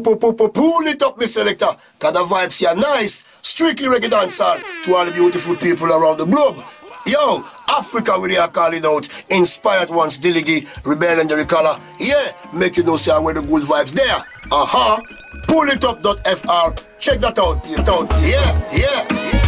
Pull, it up, me selector. Cause the vibes here nice. Strictly reggae dancehall to all the beautiful people around the globe. Yo, Africa we are calling out. Inspired ones, Diligi, Rebel and the color. Yeah, make you know see where the good vibes there. Uh-huh. Pull it up.fr. Check that out, Yeah, yeah, yeah.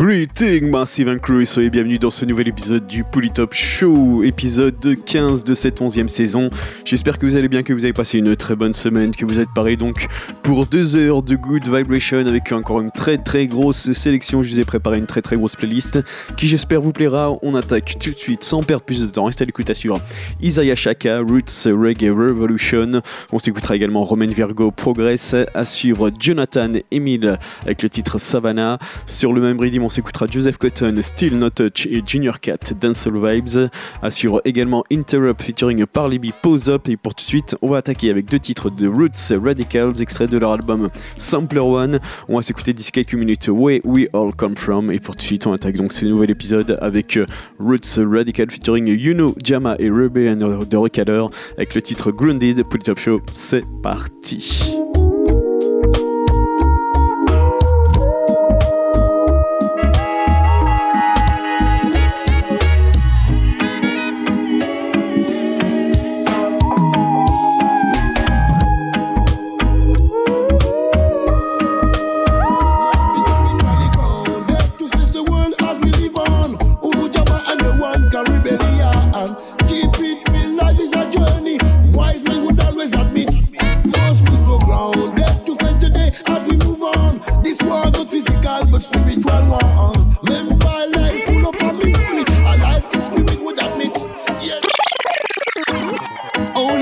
Greeting Massive and Crew et bienvenue dans ce nouvel épisode du Polytop Show, épisode 15 de cette 11e saison. J'espère que vous allez bien, que vous avez passé une très bonne semaine, que vous êtes parés donc pour deux heures de Good Vibration avec encore une très très grosse sélection. Je vous ai préparé une très très grosse playlist qui j'espère vous plaira. On attaque tout de suite sans perdre plus de temps. Restez à l'écoute sur Isaiah Shaka, Roots Reggae Revolution. On s'écoutera également Roman Virgo Progress, à suivre Jonathan Emile avec le titre Savannah. Sur le même rythme, s'écoutera Joseph Cotton, Still Not Touch et Junior Cat, Dancehall Vibes. Assure également Interrupt featuring Parley B Pose Up. Et pour tout de suite, on va attaquer avec deux titres de Roots Radicals, extraits de leur album Sampler One. On va s'écouter d'ici quelques minutes Where We All Come From. Et pour tout de suite, on attaque donc ce nouvel épisode avec Roots Radical featuring Yuno, Jama et Ruby de Recaller avec le titre Grounded. Pour le Top Show, c'est parti.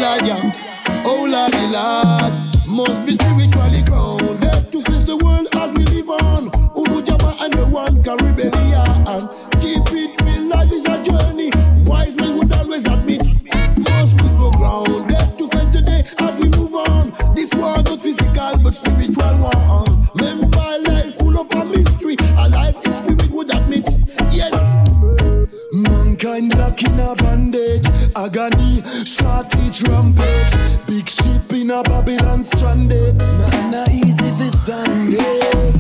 God, yeah. Oh, Lordy, Lord, must be spiritually grounded to face the world as we live on. Ulu and the one Caribbean. Keep it real, life is a journey. Wise men would always admit. Must be so ground. To face the day as we move on. This war not physical but spiritual one. Remember life full of a mystery. mankind locked in a bondage. Agony, shorty trumpet. Big ship in a Babylon stranded. Not, not easy to stand it.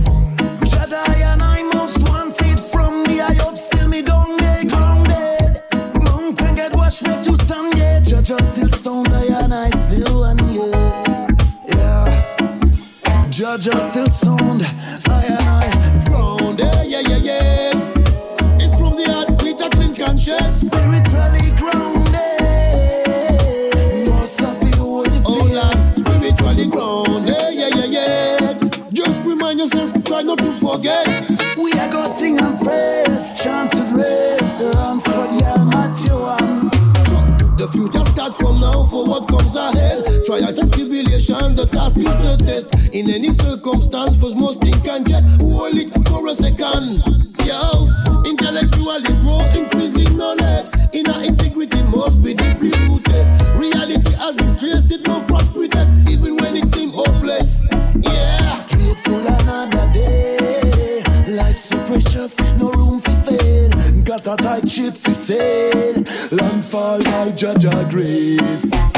Jaja and I most wanted from the eye up, still me don't get grounded. Mountain get washed me to sun, yeah. Jaja still sound I and I still one, yeah. Yeah. Jaja still sound. start from now for what comes ahead. Trials and tribulation, the task is the test. In any circumstance, first most things can get. Hold it for a second. Yo, intellectually grow, increasing knowledge. Inner integrity must be deeply rooted. Reality as we face it, no frost protect, even when it seems hopeless. Yeah, truthful another day. Life's so precious, no room for fail. Gotta take it fi said, land fall by Jaja grace.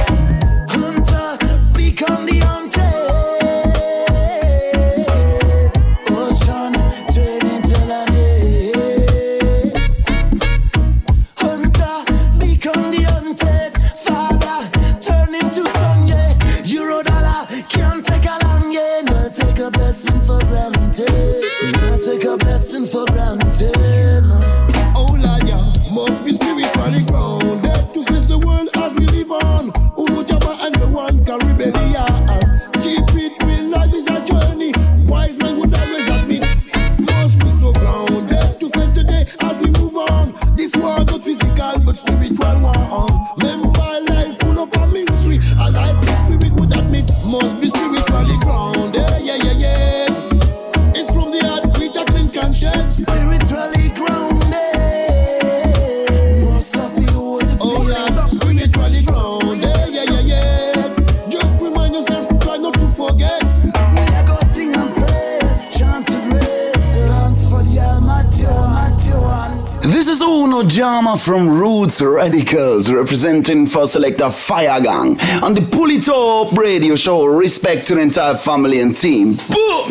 From Roots Radicals, representing for Selector Fire Gang on the Pull It Up radio show. Respect to the entire family and team. Boom!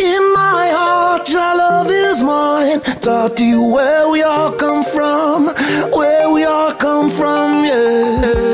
In my heart, your love is mine. Taught you where we all come from, where we all come from, yeah.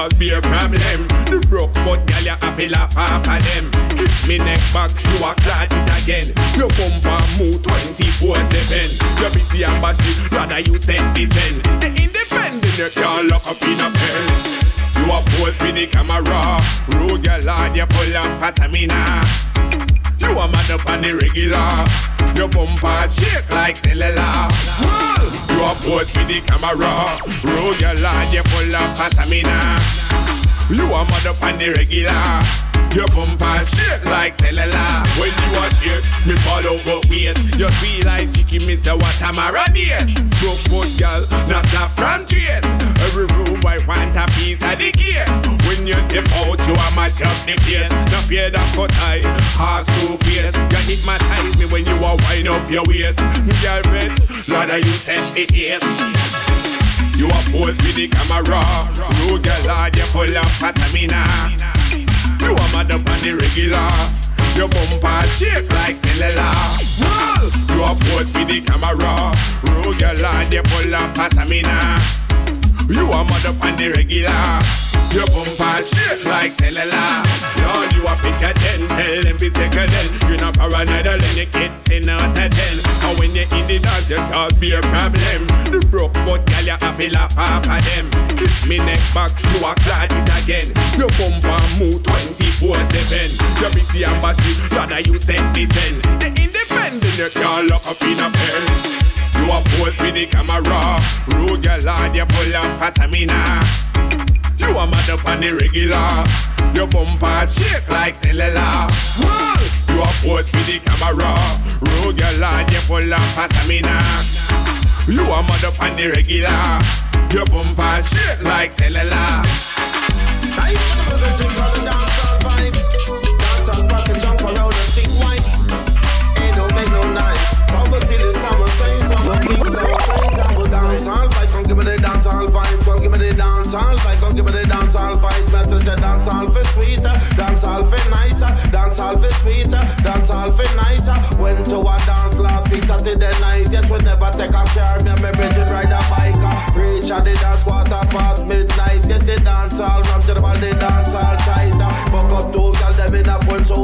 Cause be a problem. The broke but girl, you have to laugh off of them. Kiss me neck back, you a clad it again. Your bumper move 24-7. You busy and bossy, rather you set the pen. The independent, you can't lock up in a pen. You a pose for the camera Road girl lad, you full of patamina You a mad up on the regular. Your bumper shake like cellular You a pose for the camera. Road girl lad, you full of patamina. You a mad up on the regular your bumper shake like cellular When you a shake, me fall over weight You feel like chicken, me say what am I marinate Broke foot girl, not stop from trace Every room boy want a piece of the cake When you dip out, you a mash up the place. No fear that cut eye, hard school face. You hypnotize me when you a wind up your waist. Girlfriend, Lord, you set the pace. You a pose with the camera. Road girl lad, you full of patamina You a mad up on the regular. Your bumper shake like cellular Well, You a pose with the camera. Road girl lad, you full of patamina You a mad up on the regular. Your bumper shake like cellular Lord, you a picture ten Tell them be second then You not paranoid then you get ten out of ten. And when you in the dance you cause be a problem. The broke but girl you have to laugh off of them. Kiss me neck back, you a clad it again Your bumper move 24-7 You busy and bossy, rather you set the ten. The independent you can't lock up in a pen You a pose with the camera. Rude girl and you full of stamina. You a mad up on the regular. Your bumper shake like cellular. You a pose with the camera. Rude girl and you full of stamina. You a mad up on the regular. Your bumper shake like cellular. Dancehall for sweeter, dancehall for nicer. Went to a dance last week Saturday night. Yet we never take a car. Me and my bridget ride a bike. Reach at the dance quarter past midnight. Yes, the dancehall from to the ball, the dancehall tighter. Buck up two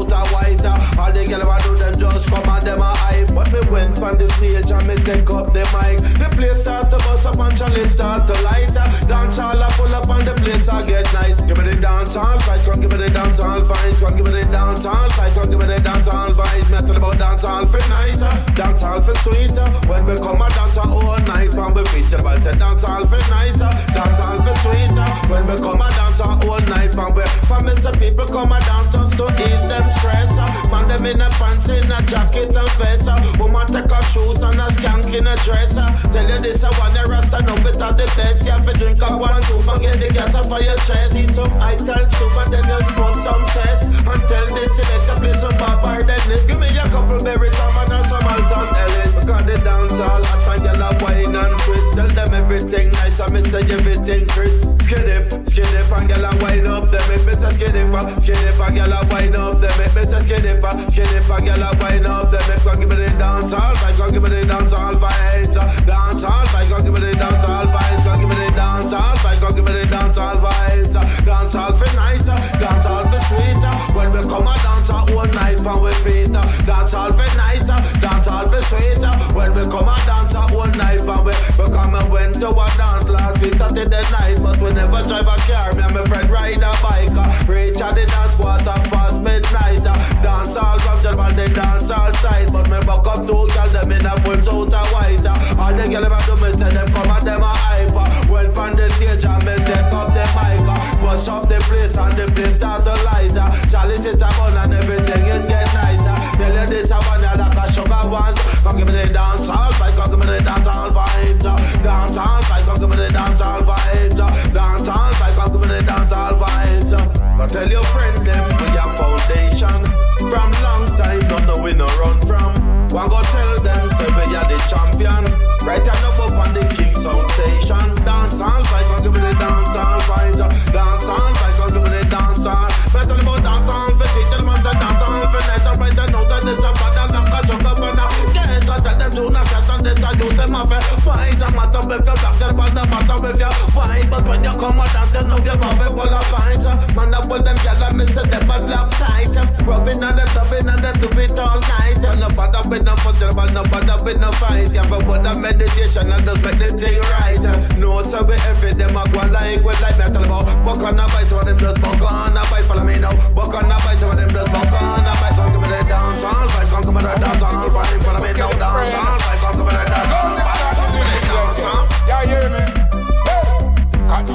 full suit of white. All the girl want do them just come and them a hype. But me went from the stage and me take up the mic. The place start to bust up and Charlie start to light. Dancehall a pull up and the place I get nice. Give me the dancehall fight, come give me the dancehall fight, come give me the dancehall fight, come give me the dancehall fight. Me tell about dancehall for nicer, dancehall for sweeter. When we come a dance all night from we feet till ball say dancehall for nicer, dancehall for sweeter. When we come a dance all night from we me some people come a dance to ease them stress. Man them in a pants in a jacket and vest. Woman take off shoes and a skank in a dress. Tell you this I want the rasta no better the best. You have to drink a one soup and get the gas off of your chest. Eat some ital soup and then you smoke some cess. And tell this select to play some barbar deadness. Give me a couple berries, some and some Alton Ellis. Cause the dance all hot and y'all a wine and quits. Tell them everything nice and me say everything crisp. Skid it, skid it and y'all a wine up. Them make me say skid it, skid it and y'all a wine up. Them make me say skid skid it and y'all a wine up. Them make me give me the dance all vibe, go give me the dance all vibe. Dance all vibe, go give me the dance all vibe. Go give me the dance all vibe, go give me the dance all vibe. Dance all for nicer, dance all for sweeter. When we come a dance all night from we feet. Dance all for nicer, dance all for sweeter. When we come a dance all night from we. We come and went to a dance last week Saturday night, but we never drive a car. Me and my friend ride a bike. Reach at the dance quarter past midnight. They dance all tight. But me buck up two girls, them in a full suit of white. All the girls ever do me say them come and them a hype. When on the stage and me take up the mic. Bust up the place and the place start to light. Charlie sit a bun and everything it get nicer. Tell you this a one like a sugar ones. Come give me the dance all vibe, come give me the dance all vibes. Dance all vibe, come give me the dance all vibes. Dance all vibe, come give me the dance all vibes. But tell your friend we no run from. One go tell them say we are the champion. Right hand when you come dance, you know you have it full of pints. Man, I pull them and me say them a lock tight. Rubbing on them, dubbing on them, do it all night. And no bother with no fuss, no bother with no fight. Have a word of meditation and just make the thing right. No, so we every them a go like we like me tell about. Oh, buck on a bite, so them just buck on a bite. Follow me now. Buck on a bite, so them just buck on a bite. Come give me the dance all right, come give me the dance all right. Follow me now, dance all right,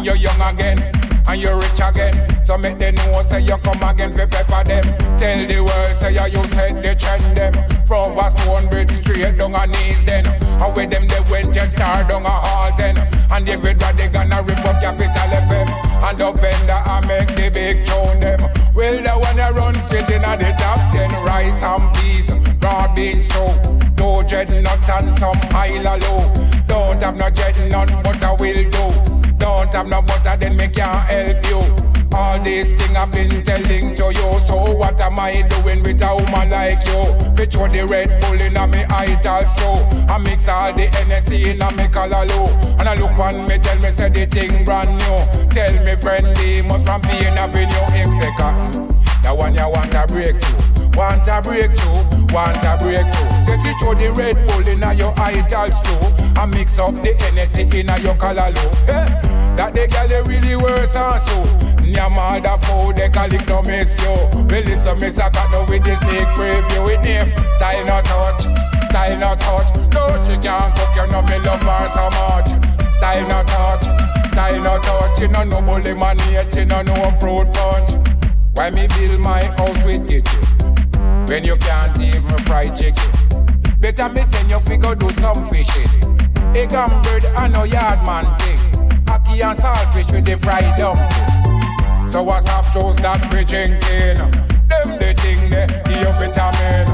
You're young again and you're rich again. So make them know say you come again for pepper them. Tell the world say you, you set the trend them. From a stone bridge straight down on knees then. And with them they went just star down a hall then. And everybody gonna rip up Capital FM. And the vendor I make the big tune them. Well the one that run straight in at the top ten. Rice and peas, broad beans too. No dreadnought and some of low. Don't have no dreadnought but I will do. Don't have no butter, then me can't help you. All these things I've been telling to you. So what am I doing with a woman like you? Fit throw the Red Bull in a me ital stew. I mix all the NSC in a me color low. And I look on me, tell me say the thing brand new. Tell me friendly, must from being. Him say cotton. The one you want to a breakthrough. Want a breakthrough, want a breakthrough. Say she throw the Red Bull in a your ital stew. And mix up the NSC in a your color low. Hey, that the girl they really worse and so. Your mother food, they call it no miss you. Well, listen, Miss I got no with the sneak preview with him. Style not touch, Style no touch. No, she can't cook, you know me love her so much. Style no touch. Style no touch. You know no bully man yet, you know no fruit punch. Why me build my house with kitchen? When you can't even fry chicken. Better me send you figure do some fishing. Egg and bird and no yard man thing. And saltfish with the fried dumpling. So what's up, chose that we drinking? Them the thing they give vitamin.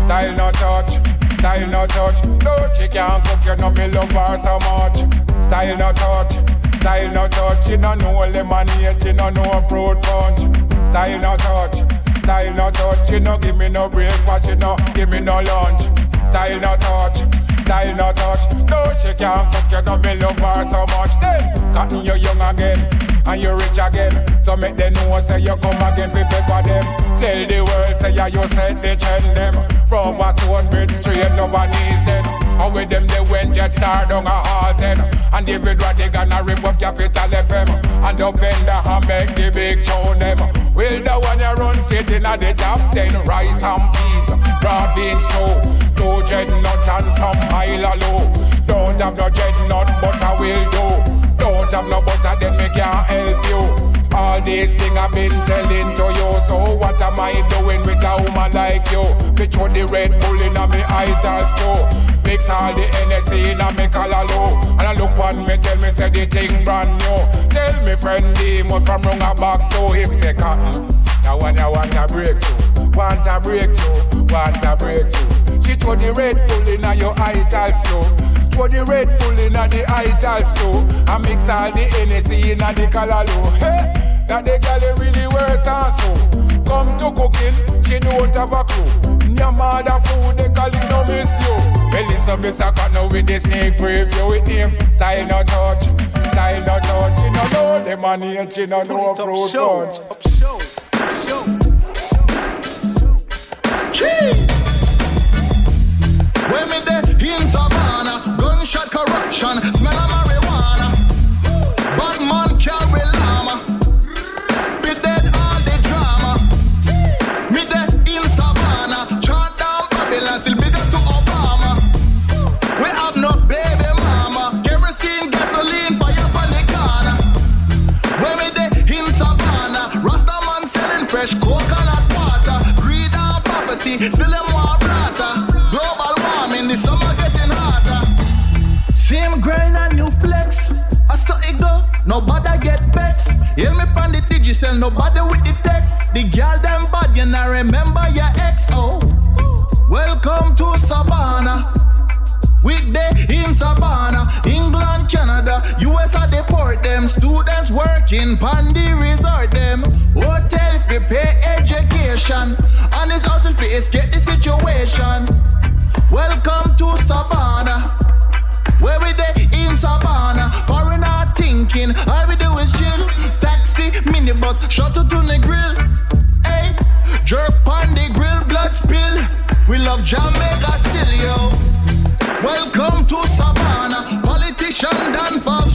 Style no touch, style no touch. No, she can't cook, you know me love her so much. Style no touch, style no touch. She no know lemonade, she no know fruit punch. Style no touch, style no touch. She no give me no breakfast, she no give me no lunch. Style no touch, style no touch. No, she can't cook, you know me love her so much. Then, cotton you young again, and you rich again. So make them know say you come again, we pepper them. Tell the world say yeah, you set the trend them. From a stone bridge straight over knees then. And with them they went jet star down a halls then. And David Rodigan a rip up Capital FM. And up vendor and make the big tune them. Will the one you run straight in at the top ten. Rice and peas, broad beans too. Two nut and some high low. Don't have no nut, but I will do. Don't have no butter, then me can't help you. All these things I've been telling to you. So what am I doing with a woman like you? Bitch, throw the Red Bull in me idols too. Mix all the NSC in me collar low. And I look on me, tell me say the thing brand new. Tell me friend what from wrong back to him say cotton. Now when you want a breakthrough, want a breakthrough, want a breakthrough. She throw the Red Bull in your idols too. Throw the Red Bull in the idols too. I mix all the NSC in the collar low. Hey, that the girl really worse and so. Come to cooking, she don't have a clue. Your mother food, they call it no miss you. Well, listen, Miss Akano with the snake preview with him. Style no touch, style no touch. She no know the money and she no know fruit punch. When me there in Savannah, gunshot corruption, smell of marijuana. Bad man carry llama. Be dead all the drama. Me there in Savannah, chant down Babylon nobody get vexed. Hear me pan the digital, nobody with the text. The girl them bad, you know remember your ex. Oh, welcome to Savannah. Weekday in Savannah, England, Canada, US I deport them. Students working, pandy resort them. Hotel prepare education, and it's hustle to escape the situation. Welcome to Savannah, where we day in Savannah. Foreigner thinking, all we do is chill. Taxi, minibus, shuttle to the grill. Hey, jerk on the grill, blood spill. We love Jamaica still, yo. Welcome to Savannah. Politician done false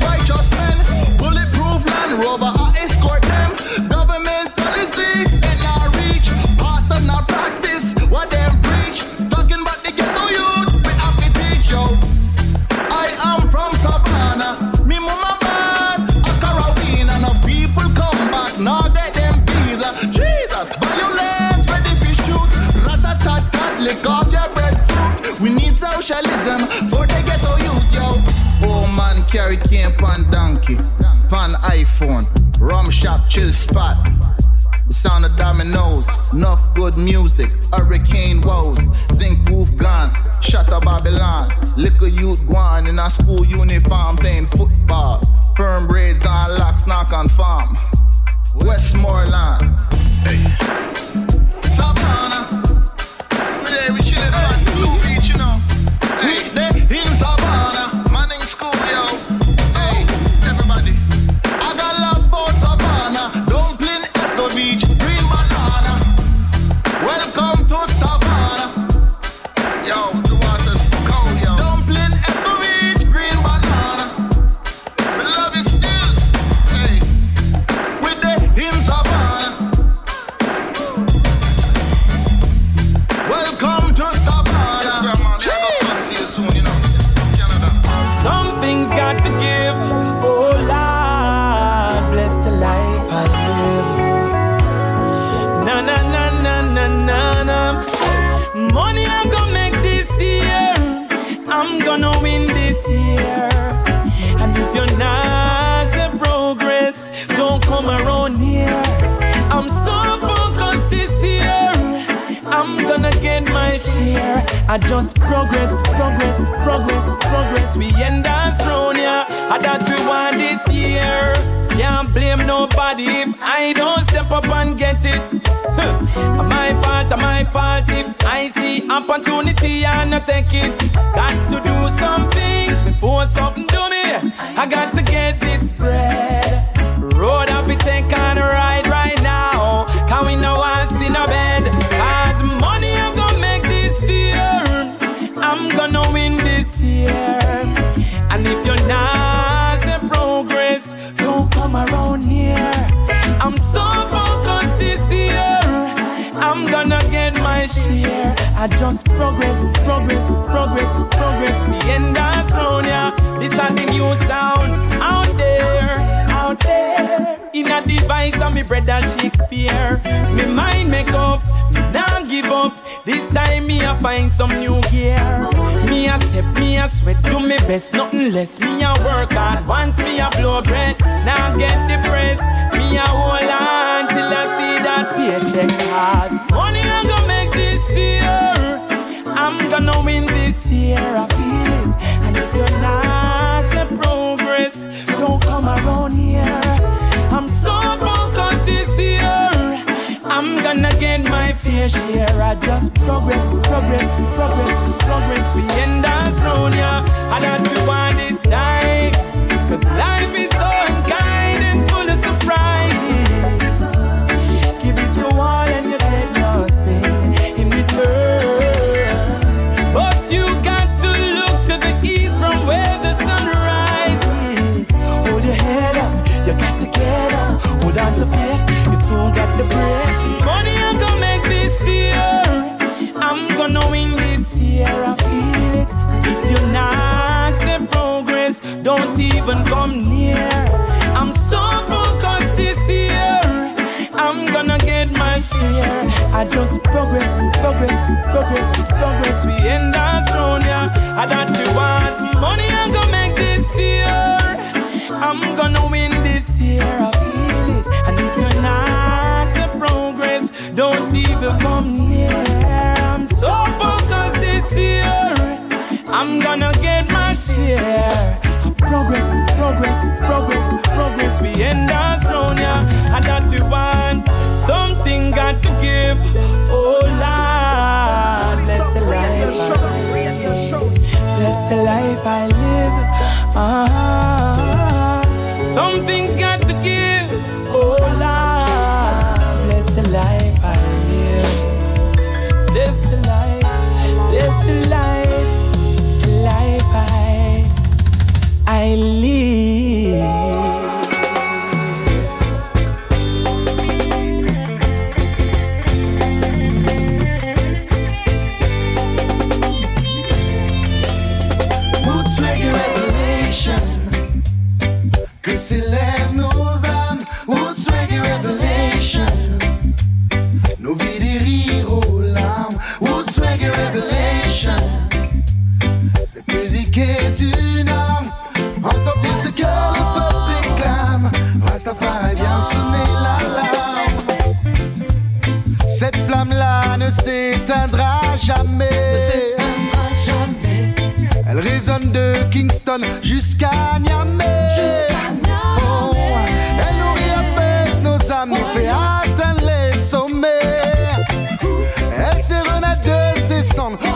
socialism for the ghetto youth, yo. Oh man, carry cane pan donkey, pan iPhone, rum shop, chill spot. The sound of dominoes, enough good music, hurricane woes, zinc roof gone, shut up Babylon, liquor youth gone in a school uniform playing football, firm braids on locks, knock on farm, Westmoreland, hey. Savannah, I just progress, progress, progress, progress. We end us round here. I that we want this year. Can't blame nobody if I don't step up and get it. Huh. My fault, uh, my fault if I see opportunity and not take it. Got to do something before something do me. I got to get this bread. My share. I just progress, progress, progress, progress. We end us round yeah. This is the new sound out there, out there. In a device of me bread and Shakespeare. Me mind make up, me now give up. This time me a find some new gear. Me a step, me a sweat, do me best, nothing less. Me a work hard, once me a blow breath. Now get depressed, me a hold on till I see that paycheck pass. This year. I'm gonna win this year, I feel it. And if you're not say progress, don't come around here. I'm so focused this year. I'm gonna get my fair share. I just progress, progress, progress, progress. We end us round yeah. I don't want this time. Cause life is faith, you soon got the bread. Money I'm gonna make this year. I'm gonna win this year, I feel it. If you're not say progress, don't even come near. I'm so focused this year. I'm gonna get my share. I just progress, progress, progress, progress. We end us round yeah. Progress, progress, progress. We end us round yeah. And that you want something got to give. Oh Lord, bless the life. Bless the life I live. Ah, something's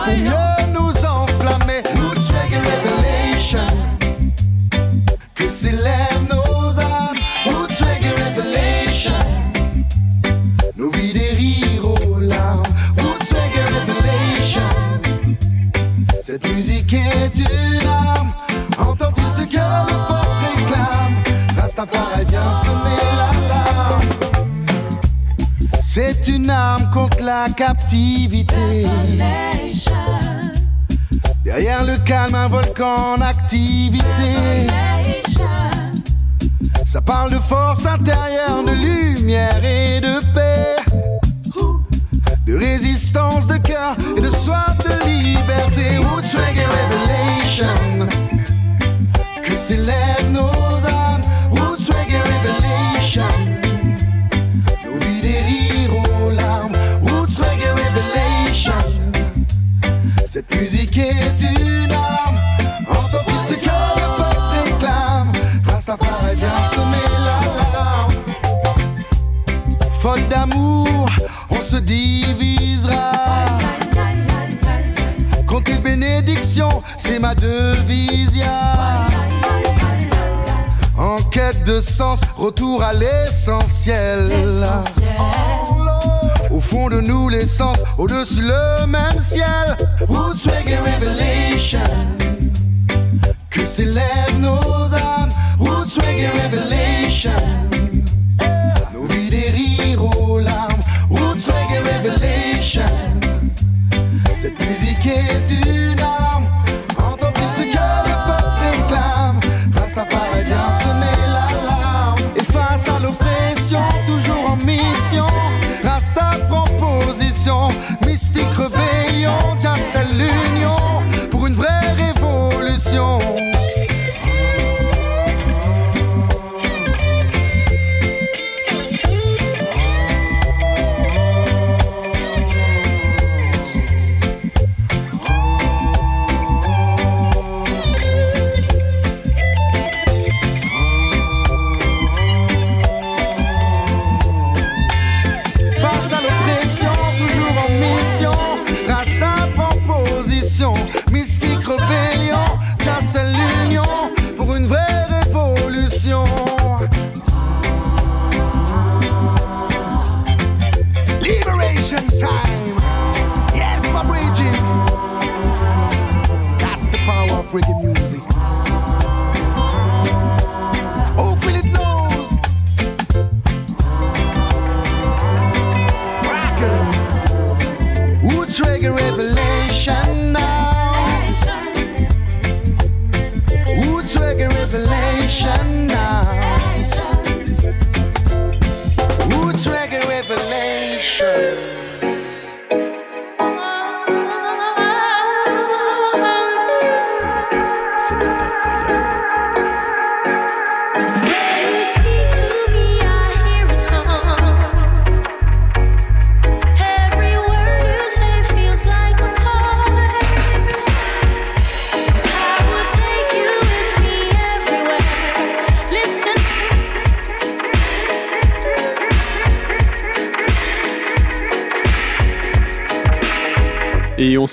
pour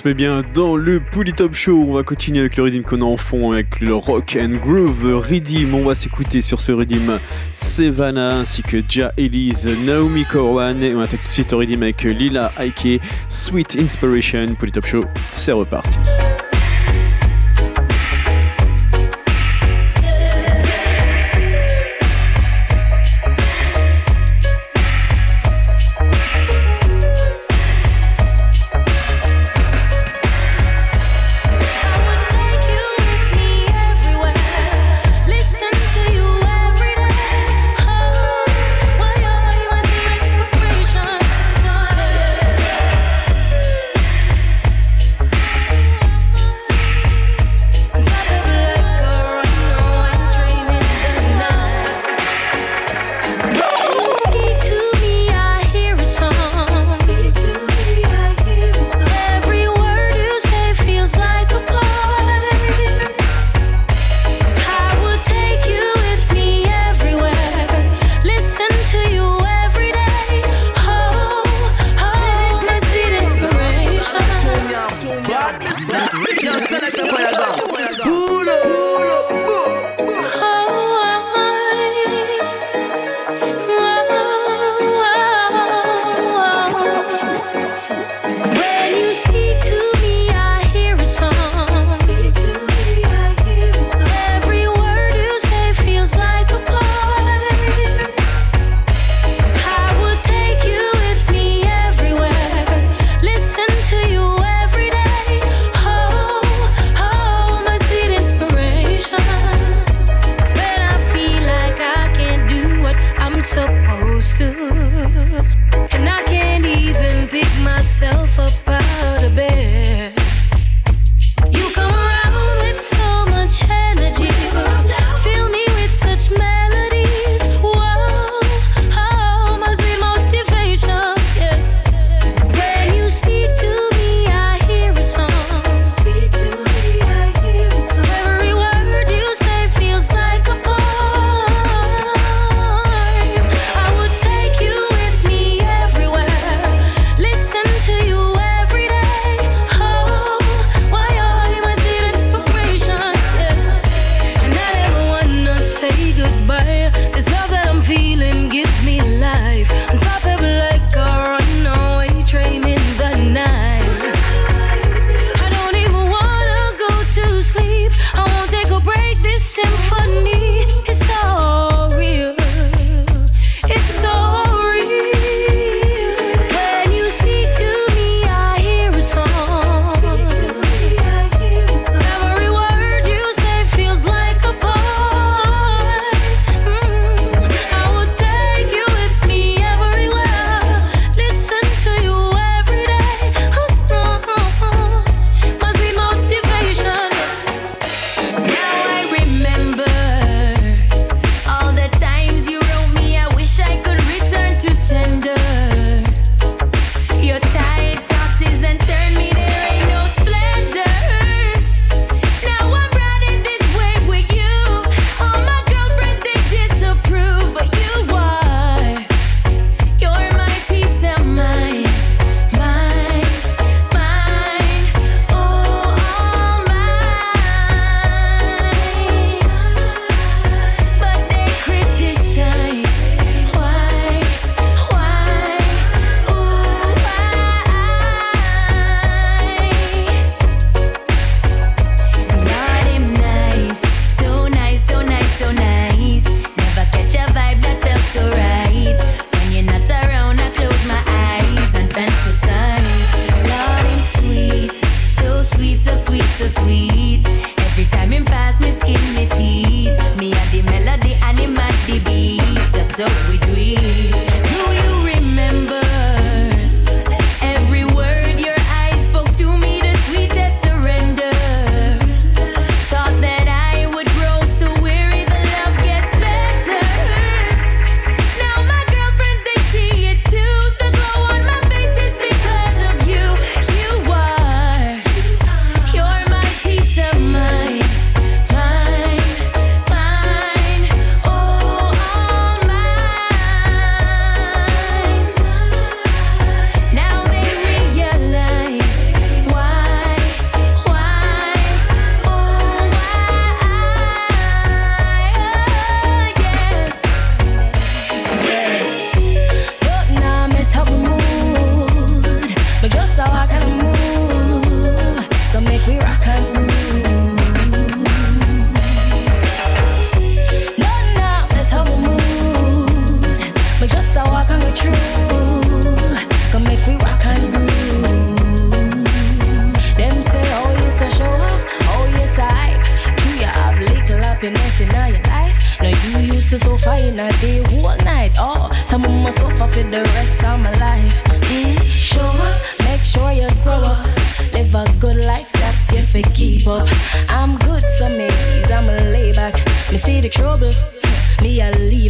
se bien dans le Polytop Show. On va continuer avec le rhythm qu'on a en fond, avec le rock and groove Redeem. On va s'écouter sur ce Redeem Savannah ainsi que Ja Elise, Naomi Corwan. Et on attaque tout de suite le Redeem avec Lila Ike, Sweet Inspiration. Polytop Show, c'est reparti.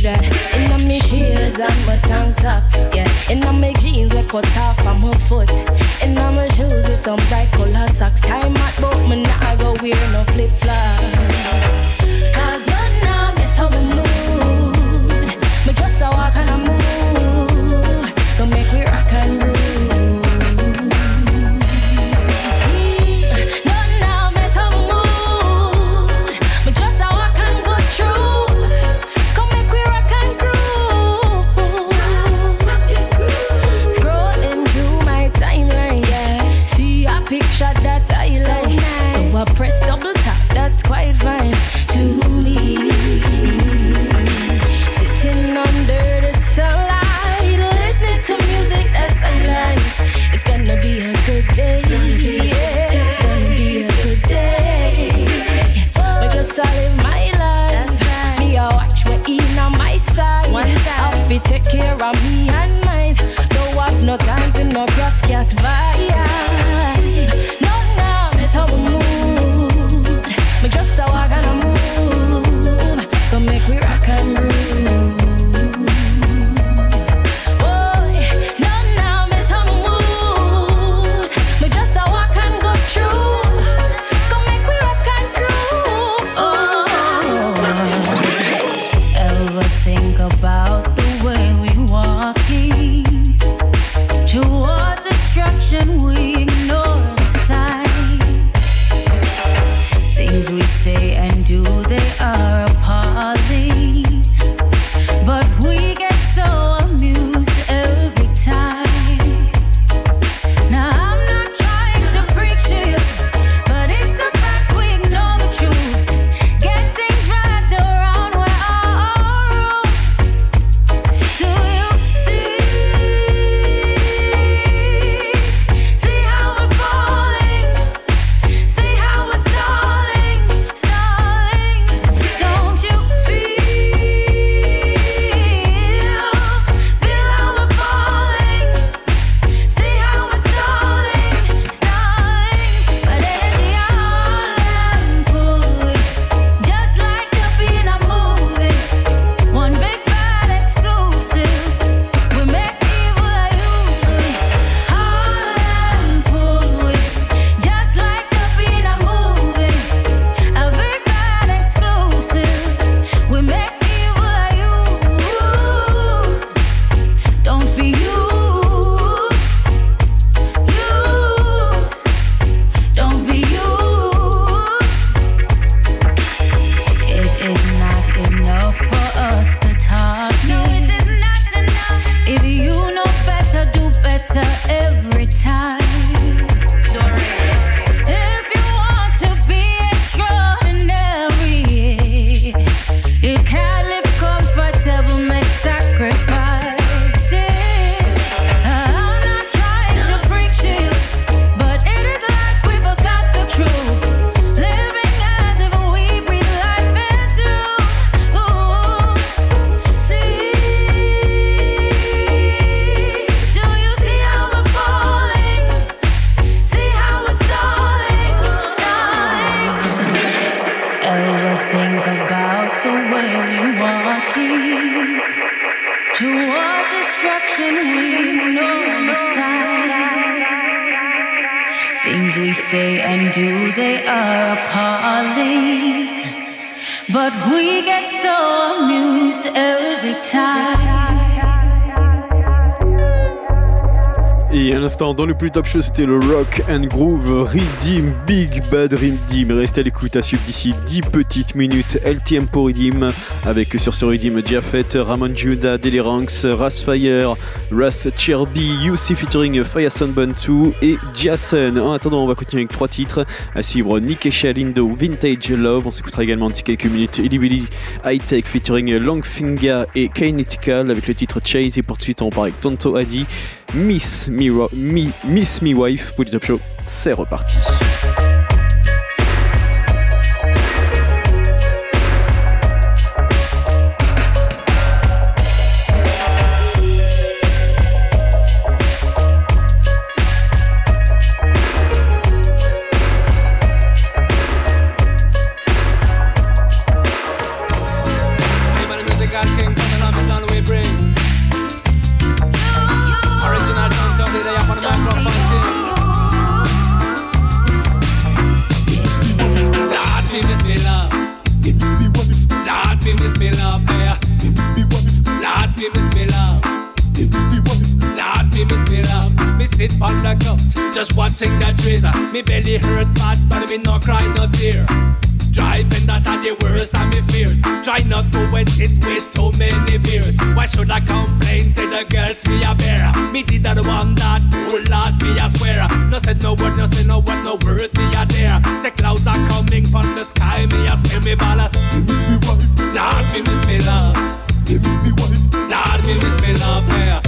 children. And on me shears and my tank top, yeah. And on my jeans I cut off from my foot. And on my shoes with some bright color socks. Time out, but me nah go wear no flip flops. Toward destruction, we know the signs. Things we say and do, they are appalling. But we get so amused every time. Et à l'instant, dans le plus top show, c'était le Rock and Groove Redeem, Big Bad Redeem. Restez à l'écoute à suivre d'ici 10 petites minutes. El Tiempo Redeem, avec sur ce Redeem, Jafet, Ramon Judah, Deli Ranks, Rasfire, Ras Cherby, UC featuring Fire 2 et Jason. En attendant, on va continuer avec trois titres à suivre Nick Lindo, Vintage Love. On s'écoutera également d'ici quelques minutes Illy High Tech featuring Longfinger et Kinetical avec le titre Chase. Et pour de suite, on part avec Tonto Adi, Miss Me, Miss Me Wife pour le top show. C'est reparti. Watching that razor. Me belly hurt bad, but me no cry, no tear. Driving that are the worst of me fears. Try not to wet it with too many beers. Why should I complain? Say the girls me a bear. Me did that one that oh Lord me a swear. No said no word, no say no word, no word me a dare. Say clouds are coming from the sky, me a still me ball. Lord me miss me love. Lord me miss me love, yeah.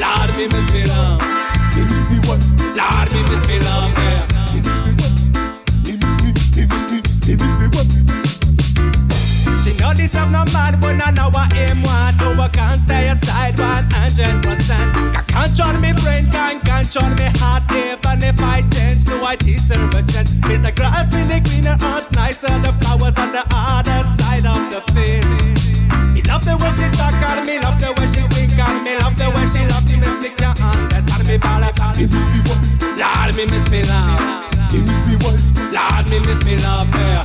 Lord me miss me love. Lord me miss me love, yeah. She know this I'm not mad, but I know aim want. No, I can't stay aside 100%. Can control me brain, can't control me heart. Even if I change, no, I deserve a chance. Is the grass really greener or nicer? The flowers on the other side of the field. Me love the way she talk on me, love the way she wink on me, love the way she love me, bala bala. Lord, me miss me love. Lord, me miss me love, yeah.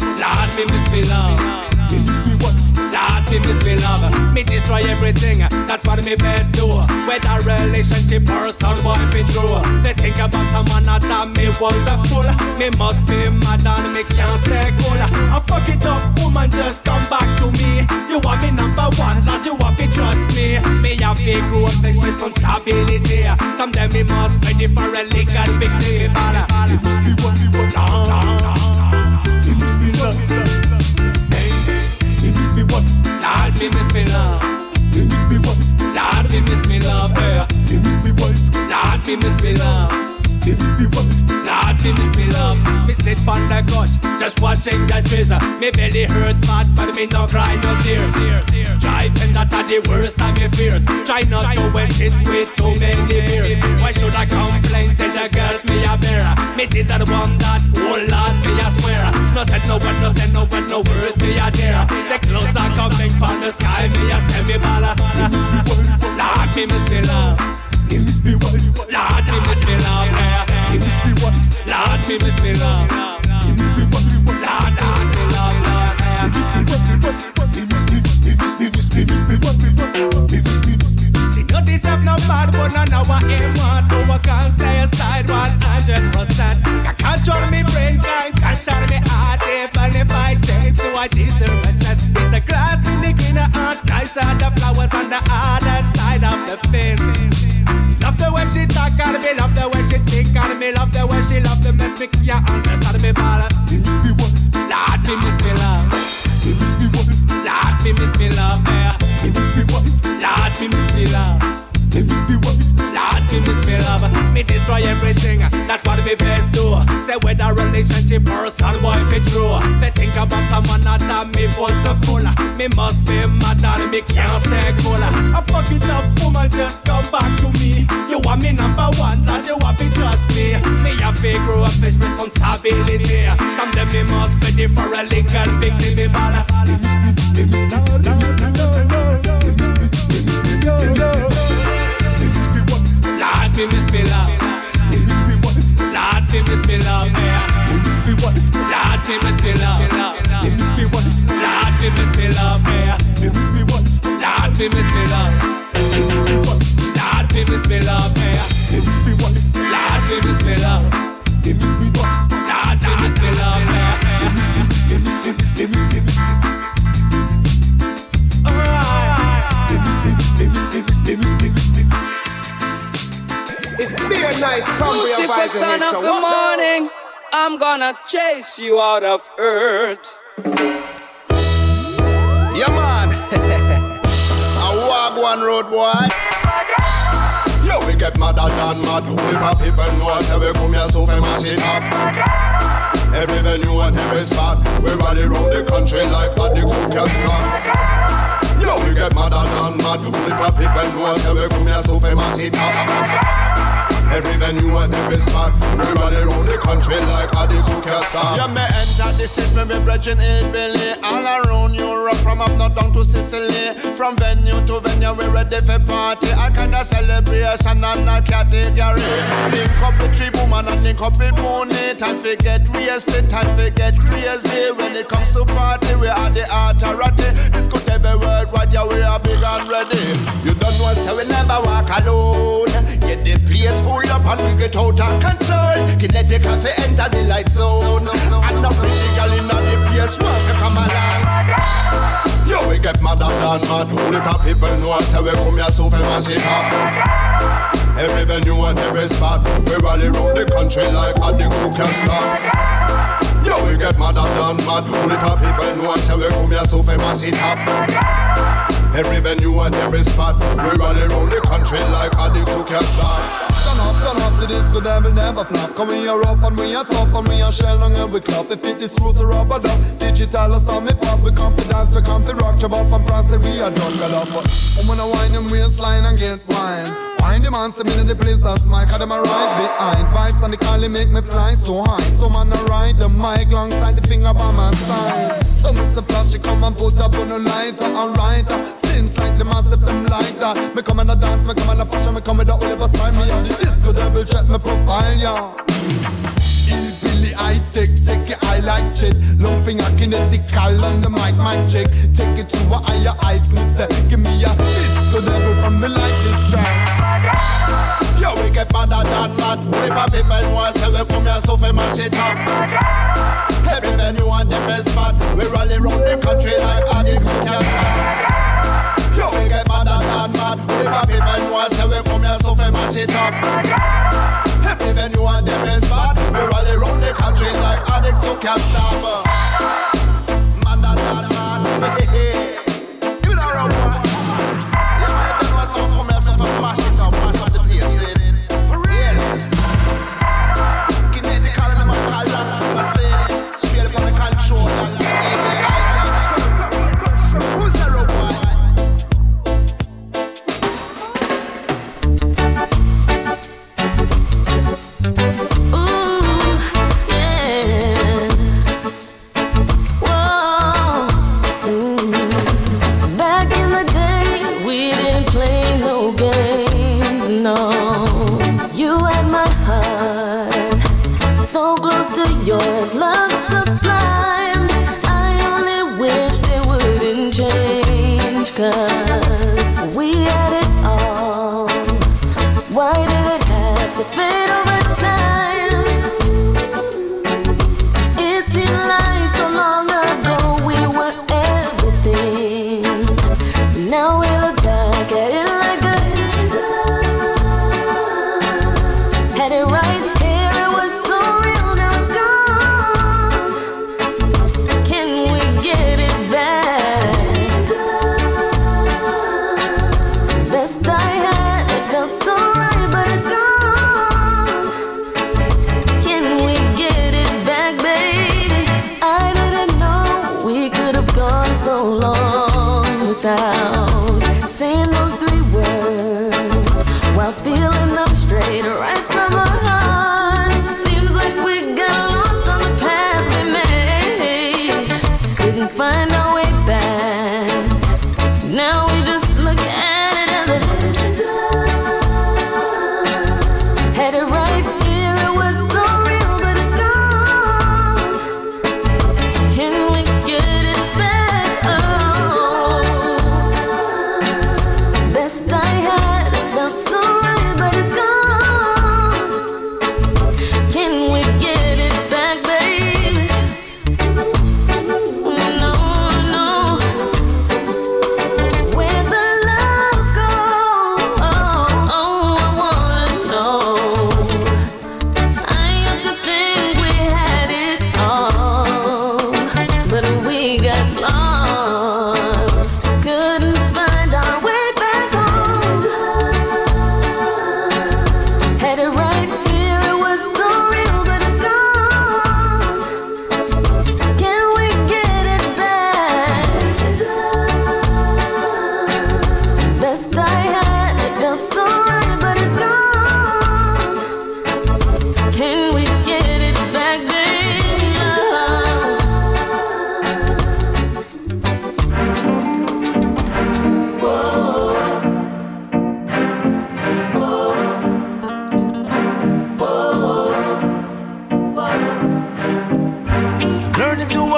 Lord, me miss me love. Lord, me miss me love. Me destroy everything. That's what me best do. Whether relationship or some boy be true. They think about someone that me wonderful. Me must be mad and me can't stay cool. I fuck it up, woman, just come back to me. You want me number one, Lord, you want me trust me. Me have to grow this responsibility. Someday me must ready for a legal victory. Lord, me miss me love. Lord, me miss me love, yeah. Lord, me miss me love. Lord, me miss me love. Me sit on the couch, just watching the treasure. Me belly hurt bad, but me no cry, no tears. Driving that are the worst of me fears. Try not to wet it with too many beers. Why should I complain? Say the girl me a bear. Me did that one that, oh Lord, me a swear. No said no word, no said no word, no word me a dare. The clouds are coming from the sky, me a stem me bala. Lord, me miss me love. Lord, me miss me love, yeah. Lord, me miss me love. Lord, Lord, me love, Lord, yeah. She know this up no bad, but no know what aim want. No, I can't stay aside 100%. Can control me brain, can control me heart. Even if I change, so I deserve a chance. It's the grass really greener and nicer. The flowers on the other side of the fence. The way she talk on me, love the way she think on me, love the way she love the make me can't understand me, bala. Lord, me miss me love. Lord, me miss me love, yeah. Lord, me miss me love. Lord, me miss me love. Me destroy everything. That's what me best do. Say whether relationship or son boy fit true. They think about someone that have me wonderful. Me must be mad and me can't stay cool. I fuck it up, woman, just come back to me. You want me number one, Lord, you want me trust me. Me a fake grow up this responsibility. Someday me must ready for a legal victory. Me bala me miss me love. Lord, they miss me love. Miss? Lord, they miss me love. Miss? Lord, they miss me love. Miss? Lord, they miss me love. Miss? Lord, they miss me love. Lord, miss me love. Nice, Cumbria Lucifer, son of the morning, I'm gonna chase you out of earth. Yeah, man. A wagwan road boy. Yo, we get madder than mad. Only for people know say we come here so we mash it up. Every venue and every spot, we rally round the country like a Dix orchestra. Yo, we get madder than mad. Only for people know say we come here so we mash it up. Every venue and every spot, rally round the country like a Dix orchestra. Yeah, me enter the state, me brethren hillbilly all around Europe, from up north down to Sicily, from venue to venue, we ready for party. All kind of celebration and a category. Link up with tree woman and link up with money. Time for get wasted, time for get crazy. When it comes to party, we are the authority. This could worldwide, yeah, we are big and ready. You don't know, so we never walk alone. Get this place full up and we get out of control. Kinetic cafe enter the light zone. And pretty girl in the place want to come along. Yo, we get madder than mad. Only for people know say we come here so we mash it up. Every venue and every spot, we rally round the country like a Dix orchestra. Yo, we get madder than mad. Only for people know say we come here so we mash it up. Every venue and every spot, we rally round the country like a Dix orchestra. Turn up, turn up, the disco devil never flop. Come we are rough and we are tough and we are shell on every club If it is rules, rubber duck Digital or some hip hop We come to dance, we come to rock. Chop up and prance, and we are drunk But I'm gonna wind them waistline and get wine Wind the monster, in the place and smile Cause them right behind. Vibes and the collie make me fly so high. So man I ride the mic alongside the finger by my side So Mr. Flashy come and put up on the lights Alright, seems like the massive them like that Me come and a dance, me come and a fashion Me come with the Oliver style. Me on the disco devil check my profile, yeah. Hillbilly I take, take it I like shit Long finger kinetical on the mic magic Take it to a higher heights Me say, give me a disco devil from me like this track Yo, we get madder than mad. Only for people know say we come here so we mash it up. Every venue and every spot, we rally round the country like a Dix orchestra. Yo, we get madder than mad. Only for people know say we come here so we mash it up. Every venue and every spot, we rally round the country like a Dix orchestra. Madder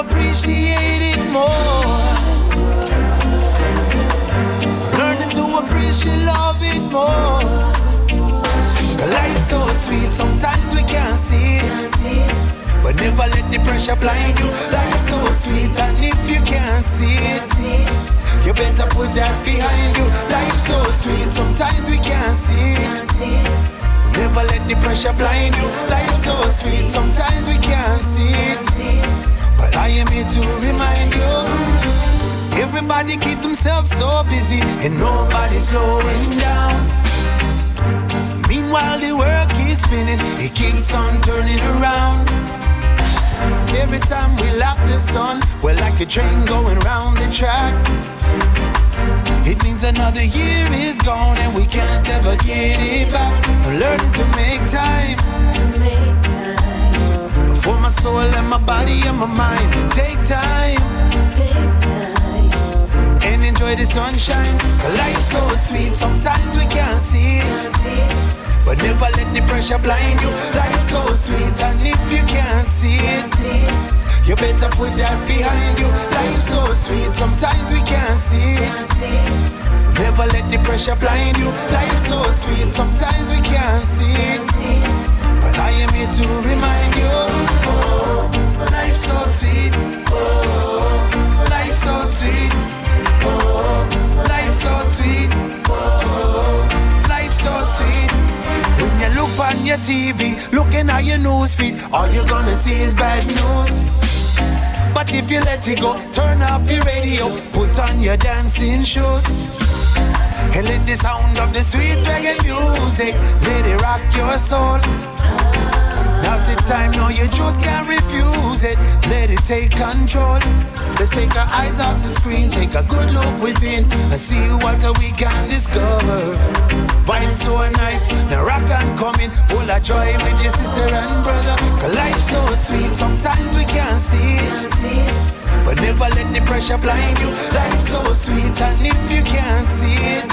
appreciate it more. Learning to appreciate love it more. Life's so sweet, sometimes we can't see it. But never let the pressure blind you. Life's so sweet, and if you can't see it, you better put that behind you. Life's so sweet, sometimes we can't see it. Never let the pressure blind you. Life's so sweet, sometimes we can't see it. I am here to remind you. Everybody keep themselves so busy and nobody slowing down. Meanwhile, the work is spinning, it keeps on turning around. Every time we lap the sun, we're like a train going round the track. It means another year is gone and we can't ever get it back. I'm learning to make time. Soul and my body and my mind. Take time. Take time. And enjoy the sunshine. Life's so sweet, sometimes we can't see it. But never let the pressure blind you. Life's so sweet, and if you can't see it, you better put that behind you. Life's so sweet, sometimes we can't see it. Never let the pressure blind you. Life's so sweet, sometimes we can't see it. But I am here to remind you. So sweet. Oh, life's so sweet. Oh, life's so sweet. Oh, life's so sweet. When you look on your TV, looking at your news feed, all you're gonna see is bad news. But if you let it go, turn up your radio, put on your dancing shoes. And let the sound of the sweet reggae music, let it rock your soul. Now's the time, no, you just can't refuse it. Let it take control. Let's take our eyes off the screen, take a good look within, and see what we can discover. Vibes so nice, now rock and coming, full of joy with your sister and brother. Cause life's so sweet, sometimes we can't see it. But never let the pressure blind you. Life's so sweet, and if you can't see it,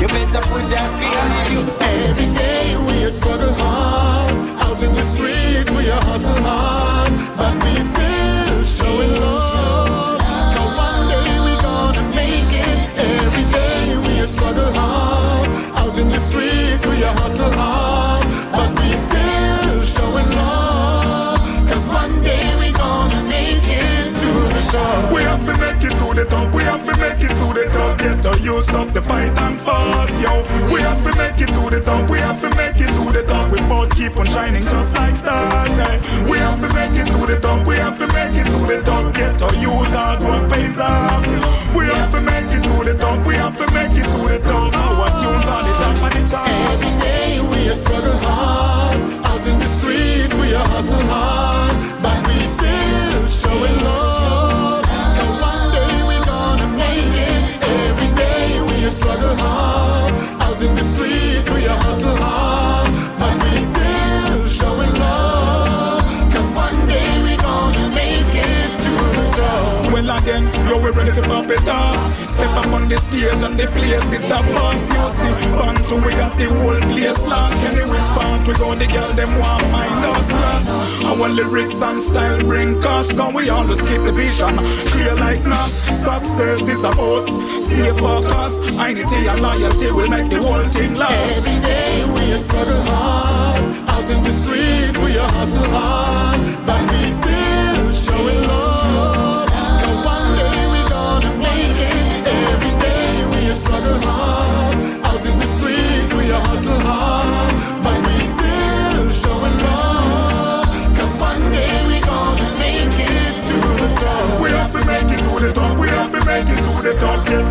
you better put that behind you. Every day we struggle hard. Out in the streets we are hustle hard. But we still showing love. Now one day we gonna make it. Every day we struggle hard. Out in the streets we are hustle hard. But we still showing love. Cause one day we gonna make it to the top. We have to make it to the top, we have to make it to Get you stop the fight and fast, yo. We have to make it to the top, we have to make it to the top. We both keep on shining just like stars, eh. We have to make it to the top, we have to make it to the top. Get a youth hard work pays off. We have to make it to the top, we have to make it to the top. Our tunes on the top of the chart. Every day we struggle hard. Out in the streets we are hustle hard. But we still showing love. ready to pop it off. Step up on the stage and they place it a bust. You see, want to we got the whole place locked. Any which part we go, the girl them want mind us plus. Our lyrics and style bring cash, can we always keep the vision clear like NAS. Success is a boss. Stay focused. Unity and loyalty will make the whole thing last. Every day we struggle hard. Out in the streets we are hustle hard. By reason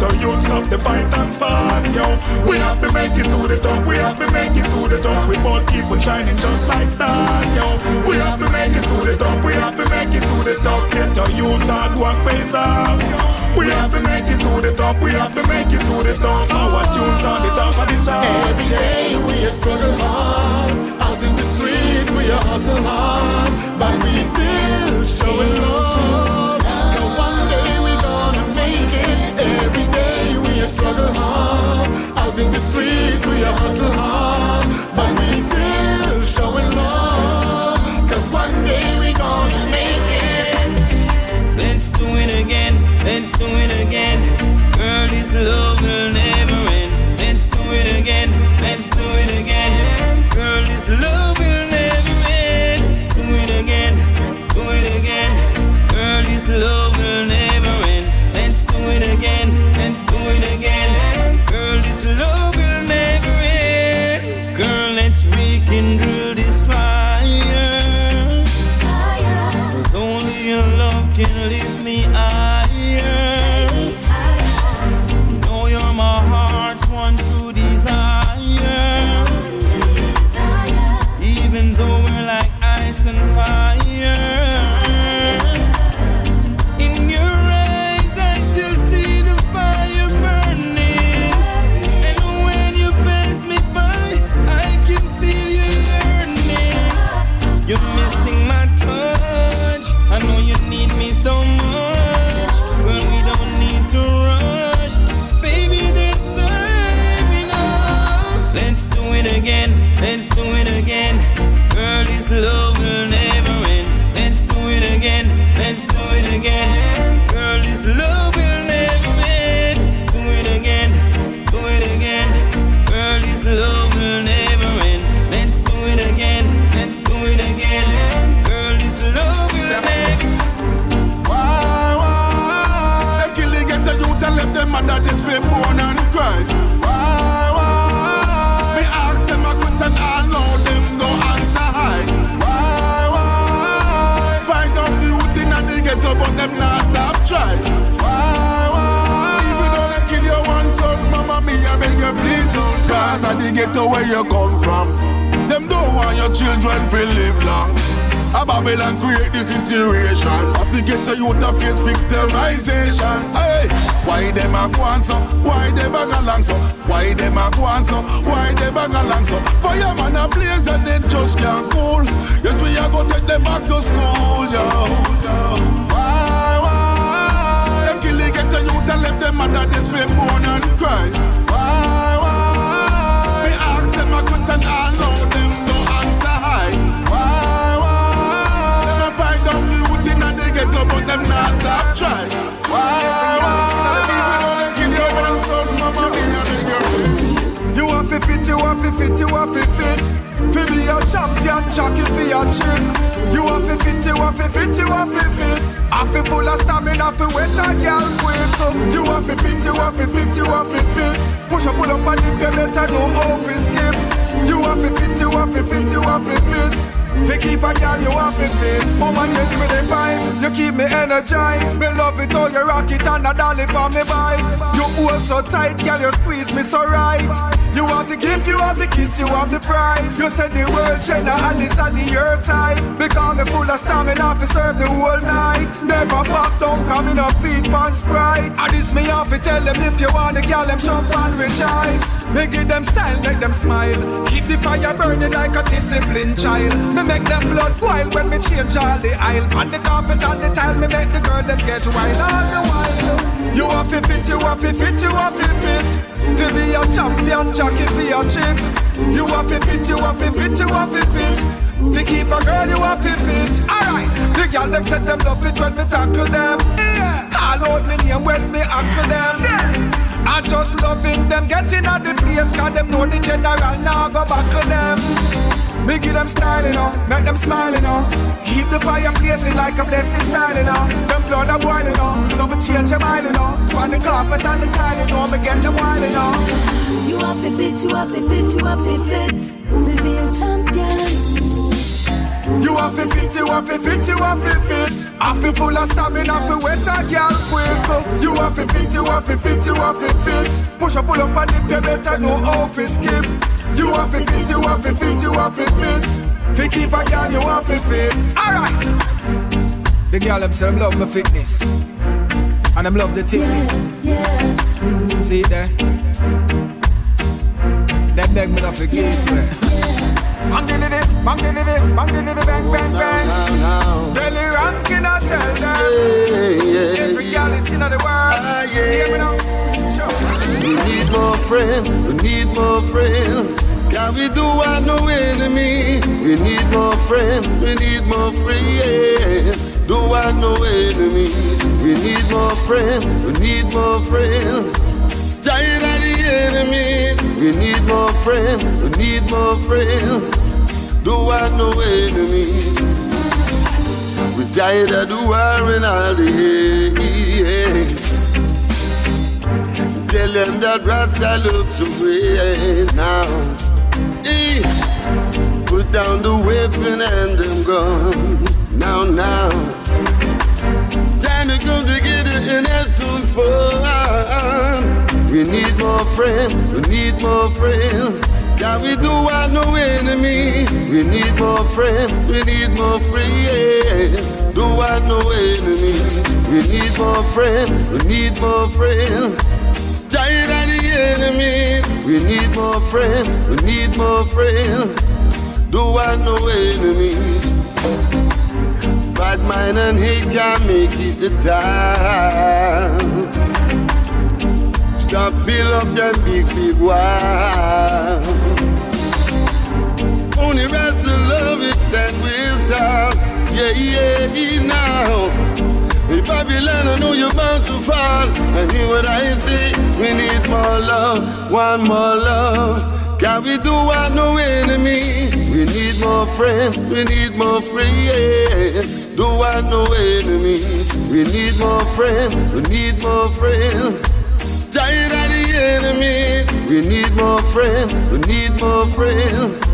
top. Get stop the fight and fast, yo. We have to make it to the top, we have to make it to the top. We both keep on shining just like stars, yo. We have to make it to the top, we have to make it to the top. Get a youth hard work pays off. We have to make it to the top, we have to make it to the top. Our tunes on the top of the chart. Every day we struggle hard. Out in the streets we hustle hard. But we still showing love. Struggle hard. Out in the streets we are hustle hard. But we still showing love. Cause one day we gonna make it. Let's do it again, let's do it again. Where you come from. Them don't want your children to live long. A Babylon create the situation Have to get the youth to face victimization Hey, why them a go on so? Why them a go along so? Why them a go on so? Why them a go along so? Fireman a blaze and they just can't cool Yes, we a go take them back to school, yo, yo. Why, why? Them kill get the youth and left them mother just flip bone and cry question, all know them no answer. Why, why? Them a find out the youth in the ghetto but them not stop try Why, why? Even though they kill your one son, mama me a you You have fit, you have to fit, you have to fit. Fi be a champion, jockey for your chin. You have to fit, you have to fit, you have to fit. I feel full of stamina, fi wet a girl quick. You have to fit, you have to fit, you have to fit. Push up, pull up on the pavement, I know how have to fit, you have to fit, you have to fit Fi keep a girl, you have to fit Woman, you give me the vibe. You keep me energized. Me love it how you rock it and a dolly on me vibe. You hold so tight, girl, you squeeze me so right You have the gift, you have the kiss, you have the prize You said the world China and this and the earth type Because me full of stamina to serve the whole night. Never pop down, coming up feet on sprite. And this me have to tell them if you want the girl, them jump and rejoice. Me give them style, make them smile. Keep the fire burning like a disciplined child. Me make them blood boil when me change all the aisle. On the carpet and the tile, me make the girl them get wild. All the while You have to fit, you have to fit, you have to fit To be a champion, jockey for your chick. You have to fit, you have to fit, you have to fit. To keep a girl, you have to fit. Alright, the girl them set them love it when me tackle them. Yeah. Call out me name when me hackle them. I just loving them. Getting out the place Cause them know the general now go back to them Me give them style, you know, make them smile, you know. Keep the fire blazing like a blessing shining, you know. Them blood are boiling, you know. So me change your mind, you know. On the carpet and the tile, you know. Me get them wild, you know. You have to fit, you have to fit, you have to fit To be a champion. You have to fit, you have to fit, you have to fit. I feel full of stamina, fi wet a girl quick You have to fit, you have to fit, you have to fit. Push up, pull up on the pavement and know how to skip You have to fit, you have to fit, you have to fit Fi keep a girl, you have to fit Alright The girl them say them love my fitness And them love the thickness See there? Them beg me not forget it Bang the lily, bang the lily, bang the lily, bang bang bang. Belly ranking, I tell them. Every girl is in the world. Ah, Hear me now. We need more friends, we need more friends. Can we do what no enemy? We need more friends, we need more friends. Do what no enemies. We need more friends, we need more friends. Tired of the enemy. We need more friends, we need more friends. Do what no enemies. We tired of the war and all the hate. Tell them that Rasta looks away now. Eh. Put down the weapon and them gun. Now, now. Time to come together and have some fun. We need more friends, we need more friends. Can we do what no enemy? We need more friends, we need more friends. Do what no enemies. We need more friends, we need more friends. Tired enemy. We need more friends, we need more friends. Do what no enemies. Bad mind and hate can make it the time. Stop build up them big, big walls. Only rest the love that will talk. Yeah, yeah, now. Hey, Babylon, I know you're bound to fall. And hear what I say. We need more love, one more love. Can we do what no enemy? We need more friends, we need more friends. Do what no enemies. We need more friends, we need more friends. Tired of the We need more friends, we need more friends.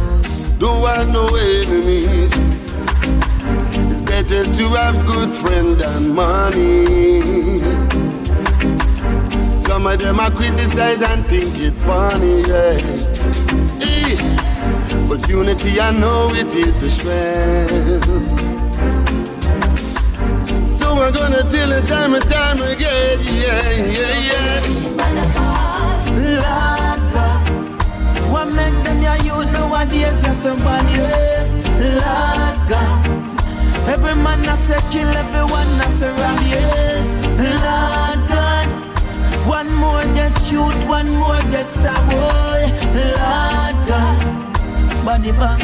Don't want no enemies. Better to have good friends than money. Some of them are criticize and think it funny, yeah. Eh, But unity, I know it is the strength. So we're gonna tell it time and time again, yeah, yeah, yeah. Lord God, what make them your youth nowadays? You're somebody else. Lord God, every man I say kill, everyone I say rob, yes. Lord God, one more get shoot, one more get stabbed, boy. Lord God, body bang,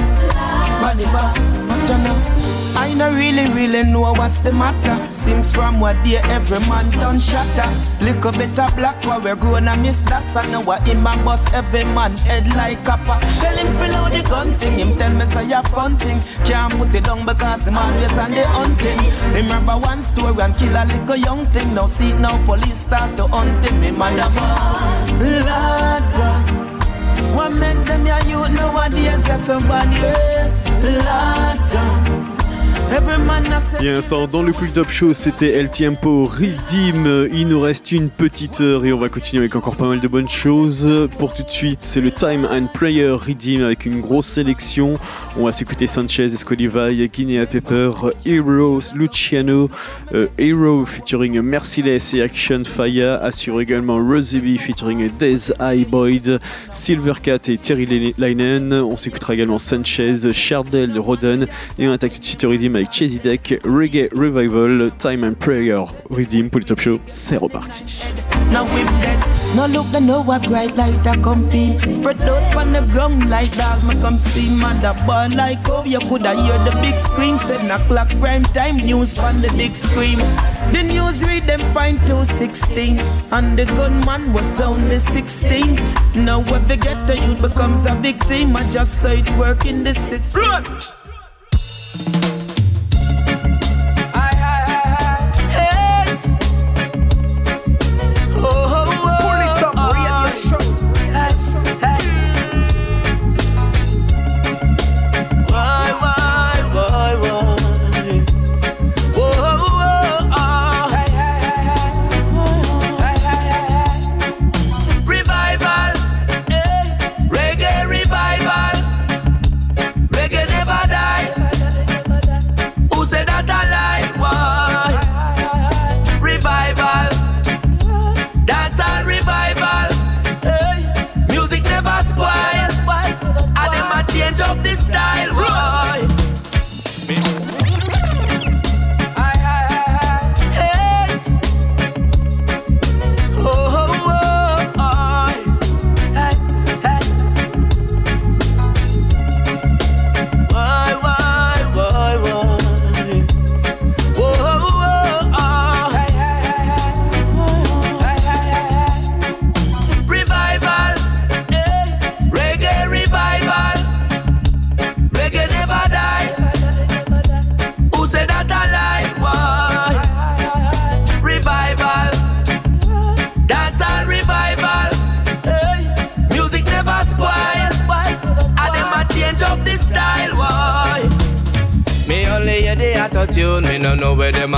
body bang, Jana. I don't really, really know what's the matter. Seems from what day every man done shatter. Little bit of black while we're growing a miss that's I know what him a bust every man head like copper. Tell him fill out the gun thing. Him tell me say a fun thing. Can't put it down because him always on the hunting. Remember one story and kill a little young thing. Now see now police start to hunt him. Me mother Lord God. What make them your youth nowadays? Yeah, somebody else. Lord God. À l'instant, dans le Cool Top Show, c'était El Tiempo Redeem. Il nous reste une petite heure et on va continuer avec encore pas mal de bonnes choses. Pour tout de suite, c'est le Time and Prayer Redeem avec une grosse sélection. On va s'écouter Sanchez, Escolivai, Guinea Pepper, Heroes, Luciano, euh, Hero featuring Merciless et Action Fire. Assure également Rosie featuring Des Eye Boyd, Silvercat et Terry Linen. On s'écoutera également Sanchez, Shardel, Roden et on attaque tout de suite au Redeem avec Chezidek, Reggae Revival, Time and Prayer Riddim pour le Top Show. C'est reparti. Now we dead. No look, they know what bright light I come feel. Spread out on the ground like dog, me come see mother ball like oh you coulda hear the big scream. Seven o'clock prime time news on the big screen. The news read them find 216 and the gunman was only 16. Now every get the youth becomes a victim. I just saw it work in the system. Run.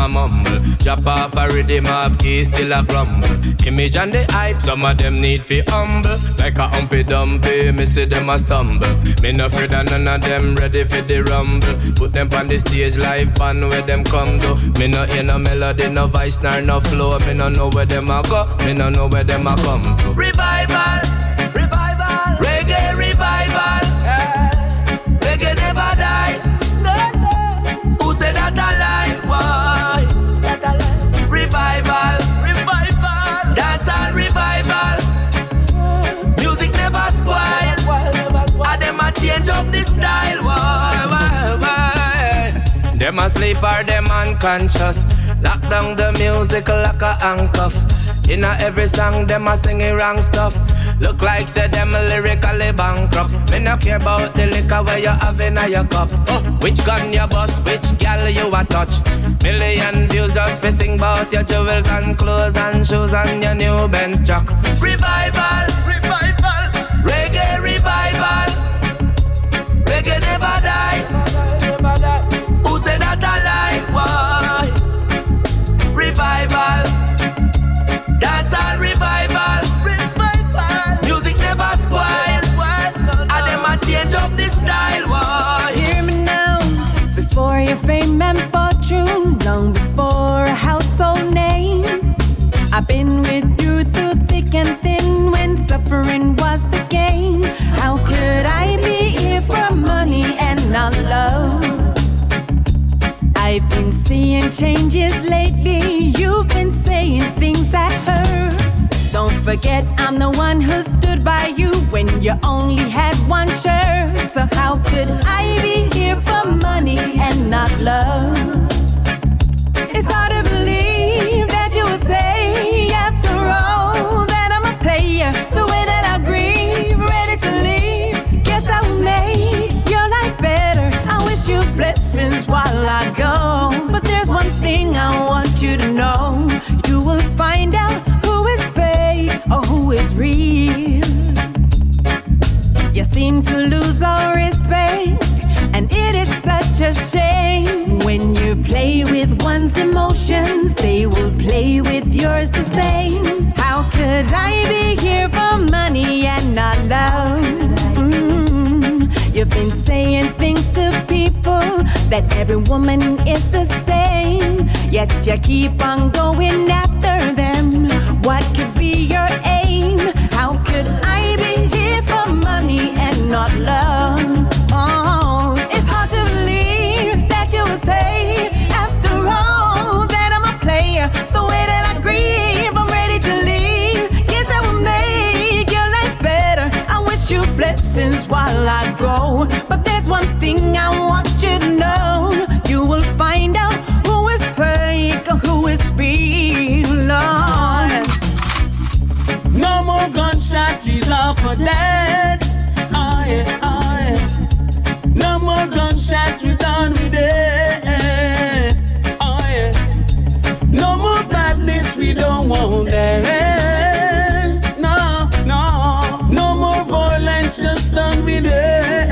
Mumble. Drop off a rhythm of keys, still a grumble. Image and the hype, some of them need fi humble. Like a humpy dumpy, me see them a stumble. Me no afraid of none of them ready for the rumble. Put them on the stage live band where them come to. Me no hear no melody, no voice, nor no flow. Me no know where them a go, me no know where them a come to. Revival, Them asleep or them unconscious. Lock down the music like a handcuff. In a every song, them a singing wrong stuff. Look like say them lyrically bankrupt. Me no care about the liquor where you have in your cup. Oh, which gun you bust, which gal you a touch. Million views just for sing about your jewels and clothes and shoes and your new Benz truck. Revival, revival, reggae revival, reggae never. revival. Dancehall revival. revival. Music never spoil. And them a change up the style. Why? Hear me now. Before your fame and fortune, long before a household name, I've been with you through thick and thin. changes lately. You've been saying things that hurt. Don't forget, I'm the one who stood by you when you only had one shirt. So, how could I be here for money and not love? It's hard to believe that you would say, after all, that I'm a player. The way that I grieve, ready to leave. Guess I'll make your life better. I wish you blessings while I go. I want you to know. You will find out who is fake or who is real. You seem to lose all respect, and it is such a shame. When you play with one's emotions, they will play with yours the same. How could I be here for money and not love? Mm, You've been saying things to people that every woman is the same, yet you keep on going after them. What could be your aim? How could I be here for money and not love? Oh, it's hard to believe that you would say, after all, that I'm a player. The way that I grieve, I'm ready to leave. Guess I will make your life better. I wish you blessings while I go. But there's one thing I want you to know. More gunshots, he's off for dead. Oh yeah, oh yeah. No more gunshots, we done with it. Oh yeah. No more badness, we don't want that. No, no. No more violence, just done with it.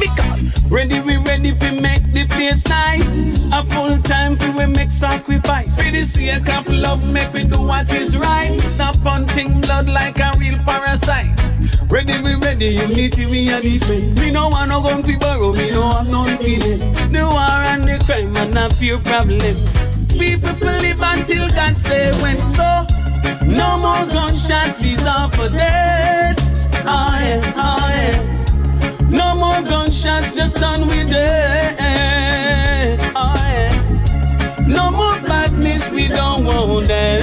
Because ready, we ready for make the place nice. A full time for we make sacrifice. For the sake of love, make we do what is right. Stop hunting blood like a real parasite. Ready, we ready, unity we are defend. Me no want no gun fi borrow, me no have none feeling. The war and the crime and a few problem. People live until God say when. So no more gunshots, is off for dead. Oh yeah, oh yeah. No more gunshots, just done with it. Oh yeah. No more badness, we don't want that.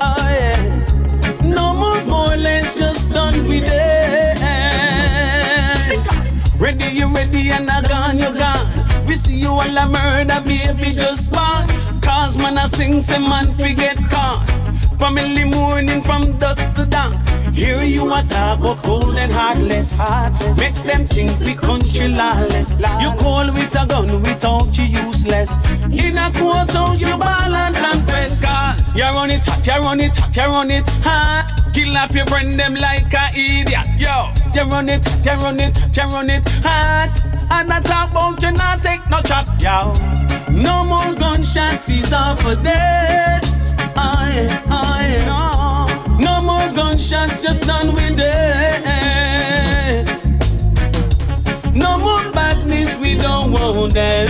Oh yeah. No more violence, just done with it. Ready, you ready, and I gone, you gone. We see you all a murder, baby, just born. Cause man, I sing, say man, forget caught. Family mourning from dusk to dawn. Hear you a talk about cold and heartless. Make them think we country lawless. You call with a gun, we talk you useless. In a courthouse, you ball and confess. Cause you run it hot, you run it hot, you run it hot. Kill up your friend them like a idiot. Yo, you run it hot, you run it hot, you run it hot. And I talk about you not take no chat, yo. No more gunshots, he's off for dead. No, no gunshots, just done with it. No more badness, we don't want that.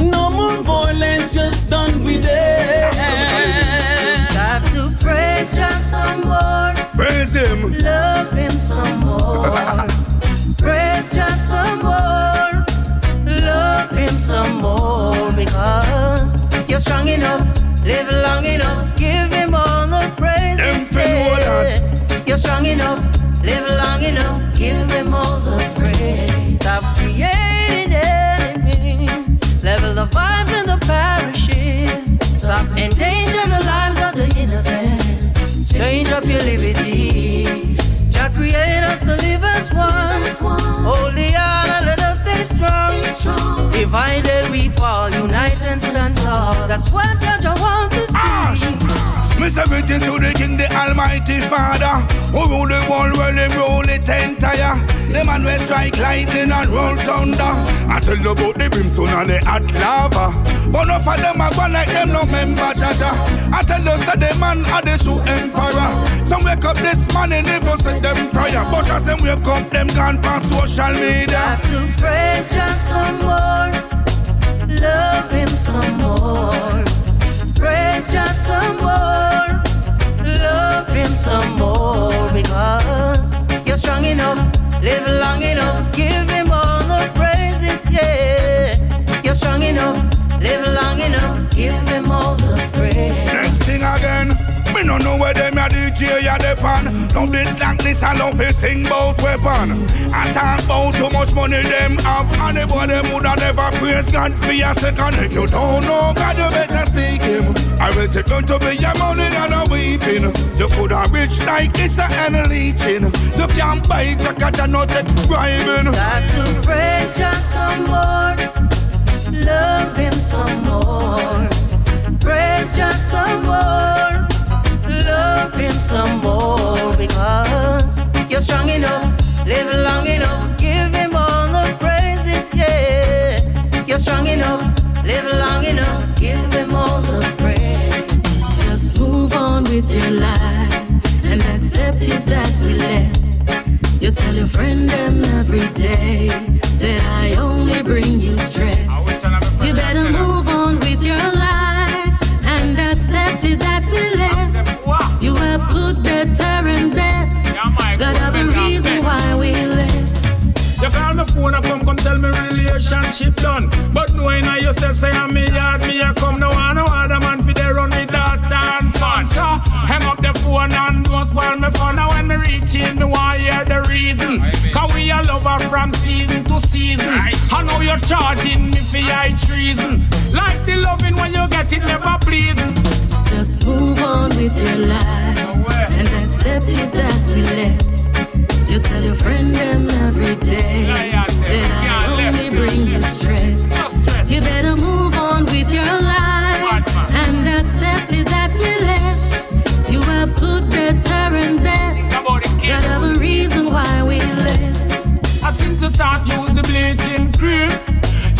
No more violence, just done with it. Got to praise just some more. Praise him. Love him some more. praise just some more. Love him some more because you're strong enough, live long enough, give him all the praise. Yeah. You're strong enough, live long enough, give him all the praise. Stop creating enemies, level the vibes in the parishes. Stop endangering the lives of the innocent. Change up your liberty. Jah create us to live as one. Hold the on and let us stay strong. Divided we fall, unite and stand tall. That's what Jah Jah want to see. Ah, Me say greetings to the King, the Almighty Father, who rule the world well, him rule it entire. The man will strike lightning and roll thunder. I tell you about the brimstone and the hot lava. But enough of them are gone like them no member Jaja. I tell you say the man are the true emperor. Some wake up this morning they go say them prayer, but as them wake up them gone past social media. Got to praise just some more. Love him some more. Praise just some more. Love him some more because you're strong enough, live long enough, give him all the praises, yeah. You're strong enough, live long enough, give no know where them a DJ ya depend. No this slackness I love to sing bout weapon. I talk about too much money them have. Anybody woulda never praise God for a second. If you don't know God, you better seek Him. I will say going to be your money and a weeping. You coulda rich like it's a and leeching. You can't buy it, you got no take bribing. Got to praise just some more, love Him some more. Praise just some more, love Him some more because you're strong enough, live long enough, give Him all the praises. Yeah, you're strong enough, live long enough, give Him all the praise. Just move on with your life and accept it that we left. You tell your friend them every day that I only bring you stress. Relationship done. But knowing I yourself say I'm me yard, me I come no one, no other man fi there run with that and fun. So hang up the phone and don't spoil me fun. Now when me reach in, me want hear the reason. Cause we a lover from season to season. I know you're charging me for high treason. Like the loving when you get it never pleasing. Just move on with your life and accept it that we left. You tell your friend them every day that I only bring you stress. You better move on with your life and accept it that we left. You have good, better, and best. Got a reason why we left. I since you start use the bleaching cream,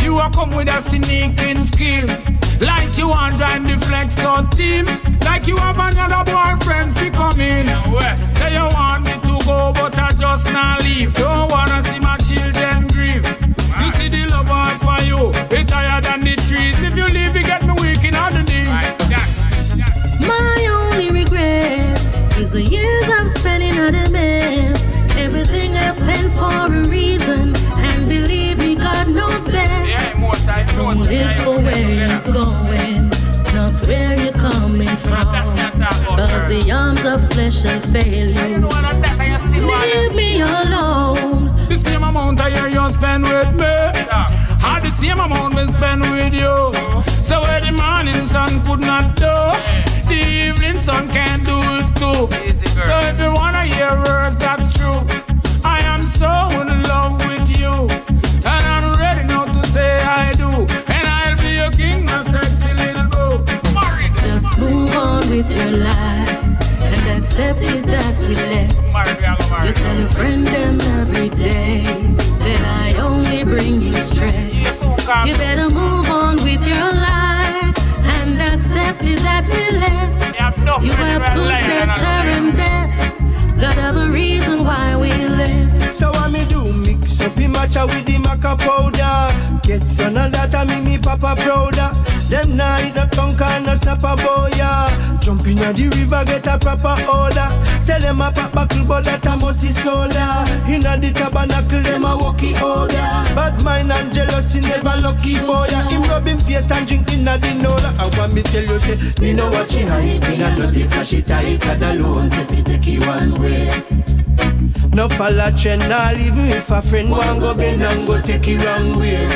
you are come with a sneaking scheme. Like you want drive the flex on team. Like you have another boyfriend fi come in. Say you want me to go, but I just not leave. Don't wanna see my children grieve. You see the love I for you, it higher than the trees. If you leave, you get me weak in all the knees. My only regret is the years I've spent in other mess. Everything happened for a reason, and believe me, God knows best. So live for where you're going, not where you're coming from. Cause the arms of flesh shall fail you. Leave me alone. The same amount of year you spend with me, had the same amount been spent with you. So where the morning sun could not do, the evening sun can't do it too. So if you wanna hear words that's true, I am so in love with you, and I'm with your life and accept it that we left. You tell your friend them every day that I only bring you stress. You better move on with your life and accept it that we left. You have good, better, and best. Got a reason why we left. So what me do? Mix the matcha with the maca powder. Get some of that and make me papa prouder. Them night no tongue and no snap a boya. Jump in the river, get a proper order. Sell them a pop buckle, but that a musty soda. Inna the tabernacle, them a walkie order. Bad mind and jealousy never lucky boy. Him rub him face and drink inna the nola. I want me tell you, say, me know what she hype. Me not know the flashy type. God alone, say fi take you one way. No follow trend, nah even if a friend want go bend and go take it wrong way.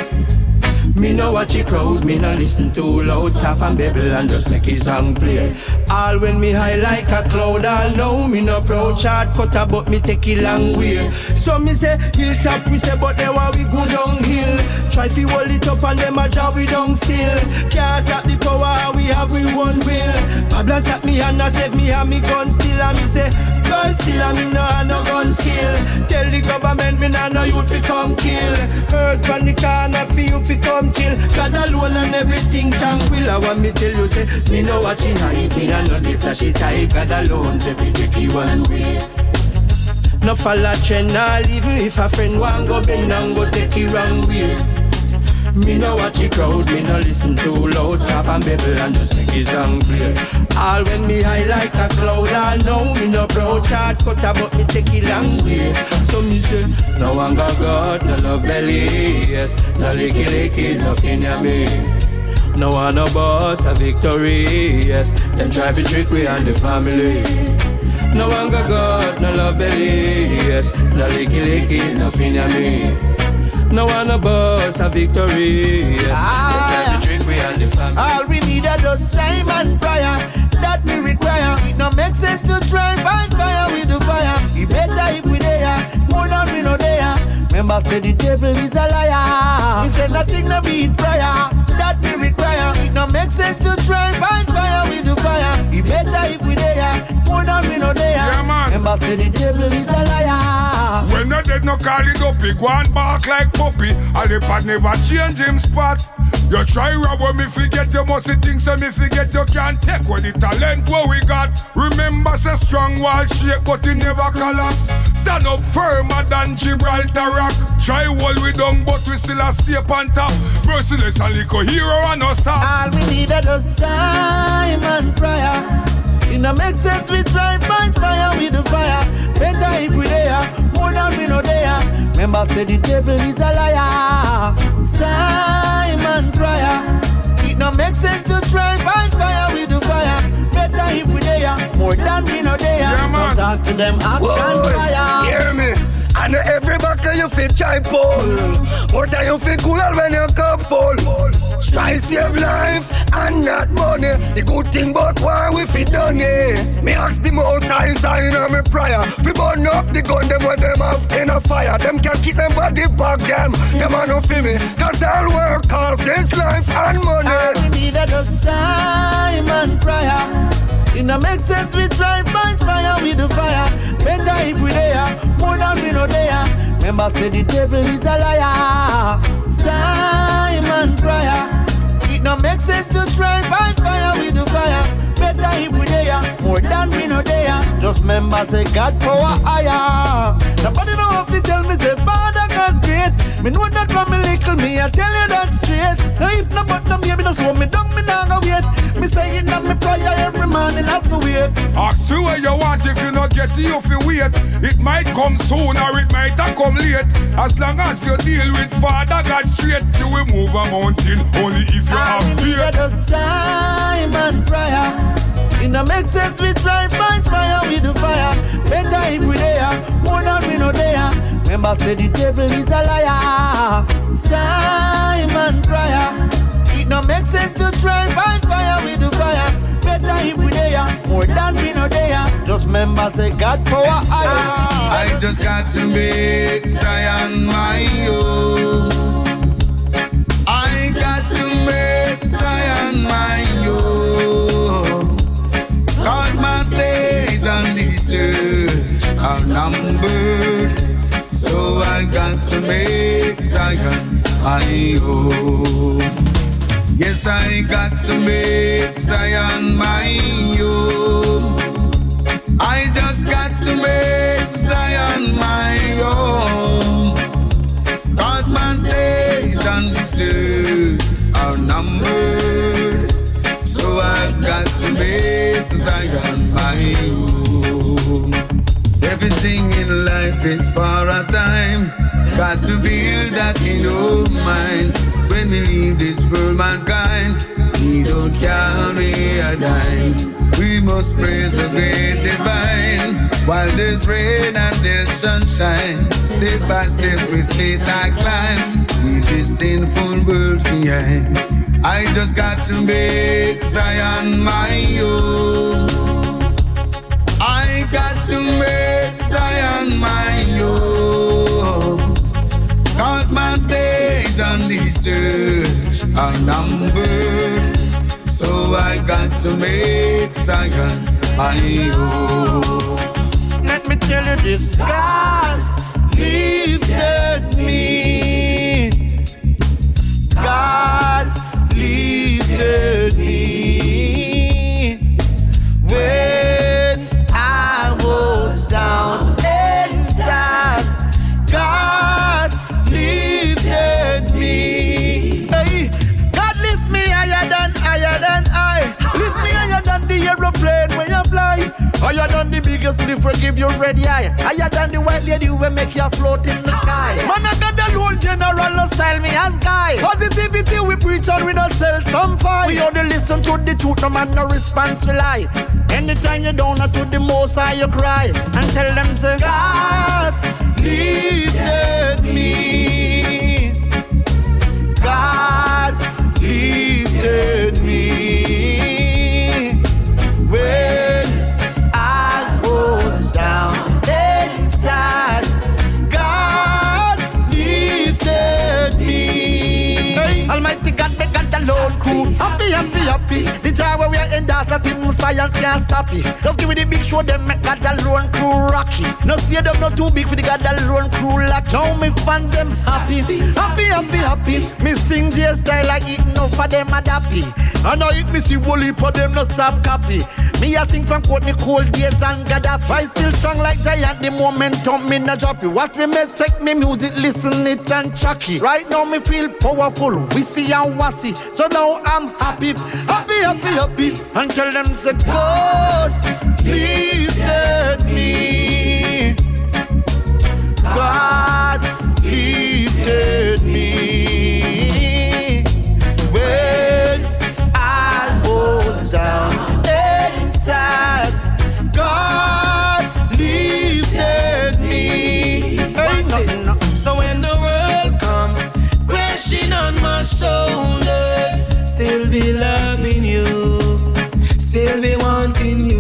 Me no watch it crowd, me no listen too loud Stop and babble and just make his song play. All when me high like a cloud All know me no proud short cutter But me take it long way. So me say hilltop we say But while we go downhill. Try fi hold it up and them a draw we down still. Can't stop the power we have we one will. Babylon stop me and a save me and me gun still. And me say gun still and me no no gun skill Tell the government me nah no youth fi come kill. Heard from the corner fi you fi come chill. God alone and everything tranquil. I want me tell you say Me no watch it hype Me no know the flashy type God alone say fi you one way no follow trend, nah even if a friend want go bend and go take it wrong way. Me no watch it crowd, me no listen too loud Stop and babble and just make it song play All when me high like a cloud All know me no proud Short cutter but me take it long way So me say, no hunger God, no love belly Yes, no licky licky, nothing ya me No one no boss a victory, yes. Them try to trick we and the family. No one got God, no love belly, yes. No licky licky, nothing ya me. No one boss a victory, yes. Try to trick we and the family. All we need is just time and prayer that we require. It no make sense to try and find fire with the fire. It better if we there, more than we no there. Remember, say the devil is a liar. We say nothing no beat prayer that we require. It no make sense to try and find fire with the fire. It better if we there, more than we no there. Remember, say the devil is a liar. Dead no call it up, he go and bark like puppy. And the pad never change him spot. You try rob when me forget you must think so me forget you can't take what the talent what we got. Remember say strong wall shake but it never collapse. Stand up firmer than Gibraltar rock. Try hold we down but we still a stay on top. Merciless and little hero and us up. All we need is just time and prayer. It no make sense we try find fire with the fire. Better if we there, more than we no there. Remember say the devil is a liar. Time and prayer. It no make sense to try find fire with the fire. Better if we there, more than we no there. Come talk to them action Whoa, fire. Hear me? I know every buckle you fit try pull. More time you feel cooler when you cup full. Try save life and not money. The good thing but why we fit done yeah. Me ask the most high sign on me prayer. We burn up the gun them when them have in a fire. Them can keep them body back them. Them are no feel me. Cause all work costs this life and money. We need is just time and prayer. It no make sense we try find fire with the fire. Better if we there, more than we no there. Remember say the devil is a liar. Time and prayer. It no make sense to try find fire with the fire. Better if more than we no there. Just remember say God power higher. Nobody know how to tell me say Father God great. Me know that from me little me, I tell you that straight. Now if no but no me, me no slow me down, me nah go wait. Me say it on me prayer every morning as me wait. Ask you where you want if you not get it, you fi wait. It might come soon or it might a come late. As long as you deal with Father God straight, you will move a mountain only if you have we need faith. just time and prayer. It no make sense we try find fire with the fire. Better if we there, more than we no there. Remember say the devil is a liar. Time and prayer. It no make sense to try find fire with the fire. Better if we there, more than we no there. Just remember say God power higher. I just got to make make Zion my own. Yes, I got to make Zion my own. I just got to make Zion my own. Cause my days on this earth are numbered. So I've got to make Zion my own. Everything in life is for a time. Got to build that in your mind. When we leave this world, mankind, we don't carry a dime. We must praise the great divine. While there's rain and there's sunshine, step by step with faith I climb. Leave this sinful world behind. I just got to make Zion my own. I got to make Zion my own. Days on this earth are numbered. So I got to make Zion my own. Let me tell you this God lifted me. God lifted if we give you red eye. Higher than the white lady we make you float in the sky. Man, I got the old general, style me as guy. Positivity we preach we don't sell some fight. We only listen to the truth, no man no response we lie. Anytime you down to the most high you cry and tell them say God lifted me. God lifted me up Happy, happy, happy. The time where we are in that nothing science can't stop it. Just give me the big show, them make God the lone crew rocky. No see them not too big for the God the lone crew lock. Now me fans them happy, happy, happy, happy. Me sing J style like eating up for them a dappy. I hit me see Wooly for them no stop copy. Me a sing from Courtney Cold Days and Gaddafi. I still strong like giant. The momentum me no drop it. Watch me me take me music, listen it and chuck it. Right now me feel powerful, we and wassy. So now I'm happy, happy, happy, happy. happy, And tell them say God lifted me. God lifted me when I down. God lifted me. Ain't nothing, no- So when the world comes crashing on my shoulders, still be loving you, still be wanting you.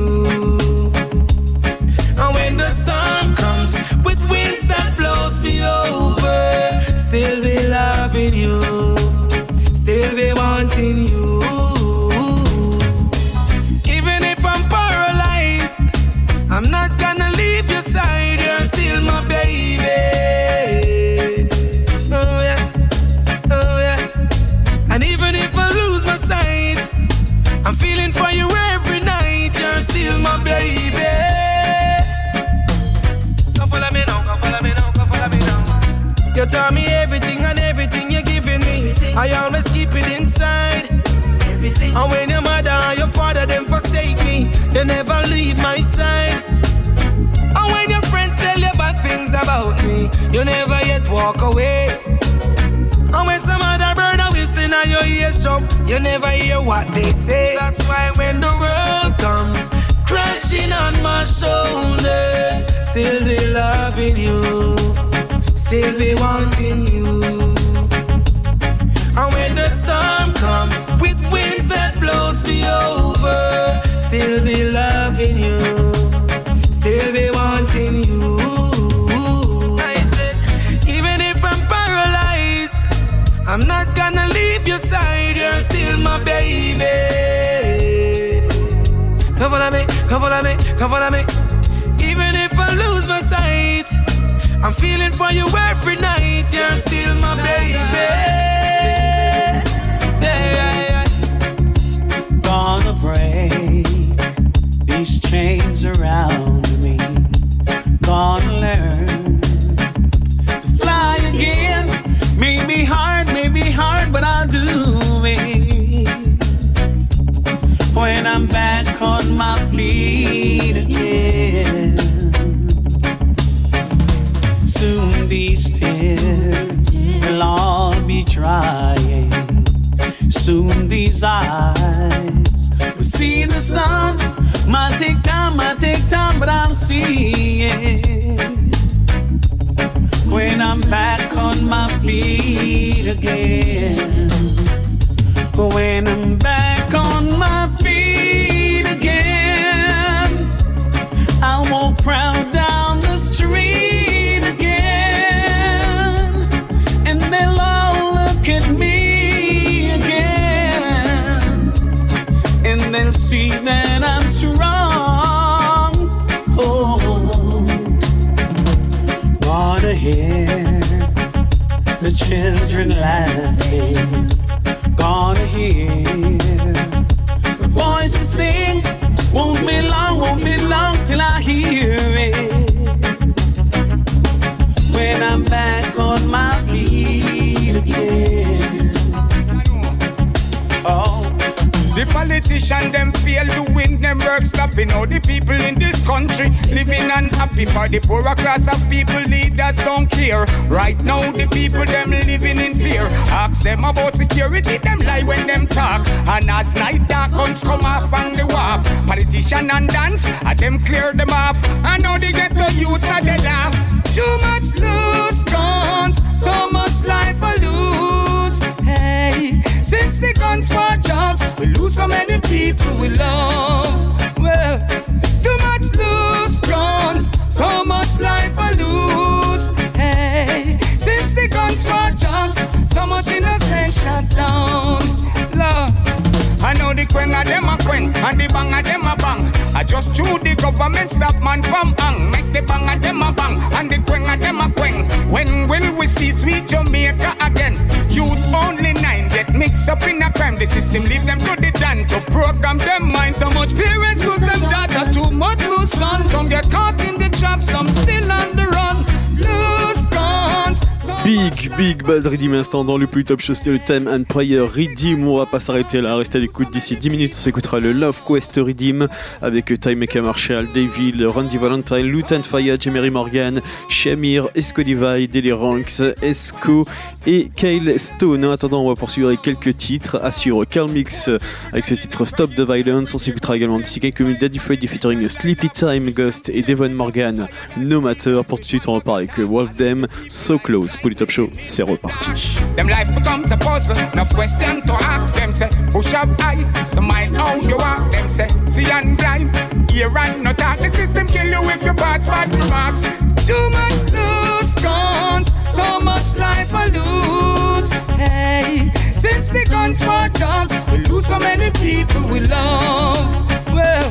You tell me everything and everything you're giving me. I always keep it inside. Everything. And when your mother and your father them forsake me, you never leave my side. And when your friends tell you bad things about me, you never yet walk away. And when some other bird are whistling at your ears jump, you never hear what they say. That's why when the world comes crashing on my shoulders, still be loving you, still be wanting you. And when the storm comes with winds that blows me over, still be loving you, still be wanting you. Even if I'm paralyzed, I'm not gonna leave your side, you're still my baby. Come follow me, come follow me, come follow me. Even if I lose my sight, I'm feeling for you every night, you're still my baby. Yeah, yeah, yeah. Gonna break these chains around me. Gonna learn to fly again. Maybe hard, maybe hard, but I'll do it. When I'm back on my feet again. These eyes We see the sun. Might take time, might take time, but I'm seeing. When I'm back on my feet again. When I'm back children laughing. Gonna hear the voices sing. Won't be long, won't be long till I hear it. When I'm back on my feet again. Oh. The politician them fail win them work stopping. All the people in this country living unhappy. For the poorer class of people, leaders don't care. Right now, the people them living in fear. Ask them about security, them lie when them talk. And as night dark guns come off on the wharf, politician and dance, and them clear them off. I know they get the youth and they laugh. Too much loose guns, so much life I lose. Hey, since the guns for jobs, we lose so many people we love. And the bang of them a bang. I just chew the government stop man from hang. Make the bang of them a bang and the queen of them a queen. When will we see sweet Jamaica again? Youth only nine get mixed up in a crime. The system leave them to the done to program them mind. So much parents lose them data, too much lose son. Some get Big, big bad Redeem instant dans le plus top show, c'était le Time and Prayer Redeem. On va pas s'arrêter là, restez à l'écoute d'ici 10 minutes. On s'écoutera le Love Quest Redeem avec Time Maker Marshall, Davil, Randy Valentine, Lutan Faya, Jemery Morgan, Shamir, Esco Levi, Deli Ranks, Esco et Kyle Stone. En attendant, on va poursuivre avec quelques titres. Assure Carl Mix avec ce titre Stop the Violence. On s'écoutera également d'ici quelques minutes Daddy Freddy featuring Sleepy Time Ghost et Devon Morgan. No Matter. Pour tout de suite, on repart avec Wolf Them, So Close. Pour Top Show, c'est reparti. Them life becomes a puzzle. To you walk. System kill you remarks. Too much guns, so much life I lose. Hey, since the guns for jobs, we lose so many people we love. Well,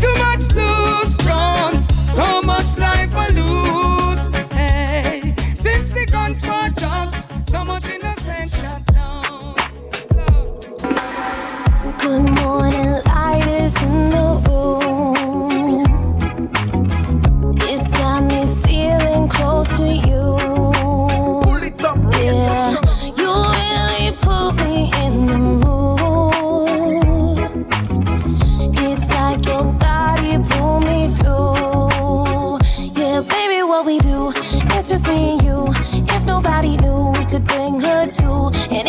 too much loose guns, so much life I lose. Hey, since the guns for jobs, so much innocent shut down. Good morning,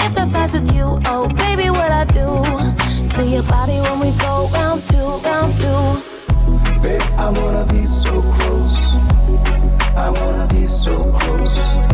if the flies with you, oh baby, what I do to your body when we go round two, round two. Babe, I wanna be so close. I wanna be so close.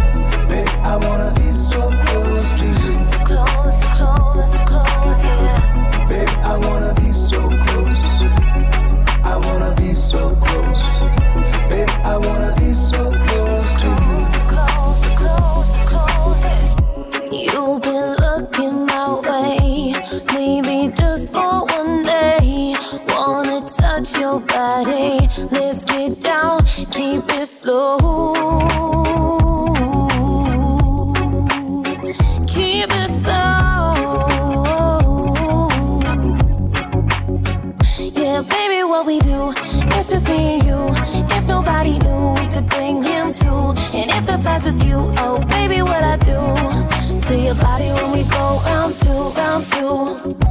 It's just me and you. If nobody knew, we could bring him too. And if the flies with you, oh baby, what I do to your body when we go round two, round two.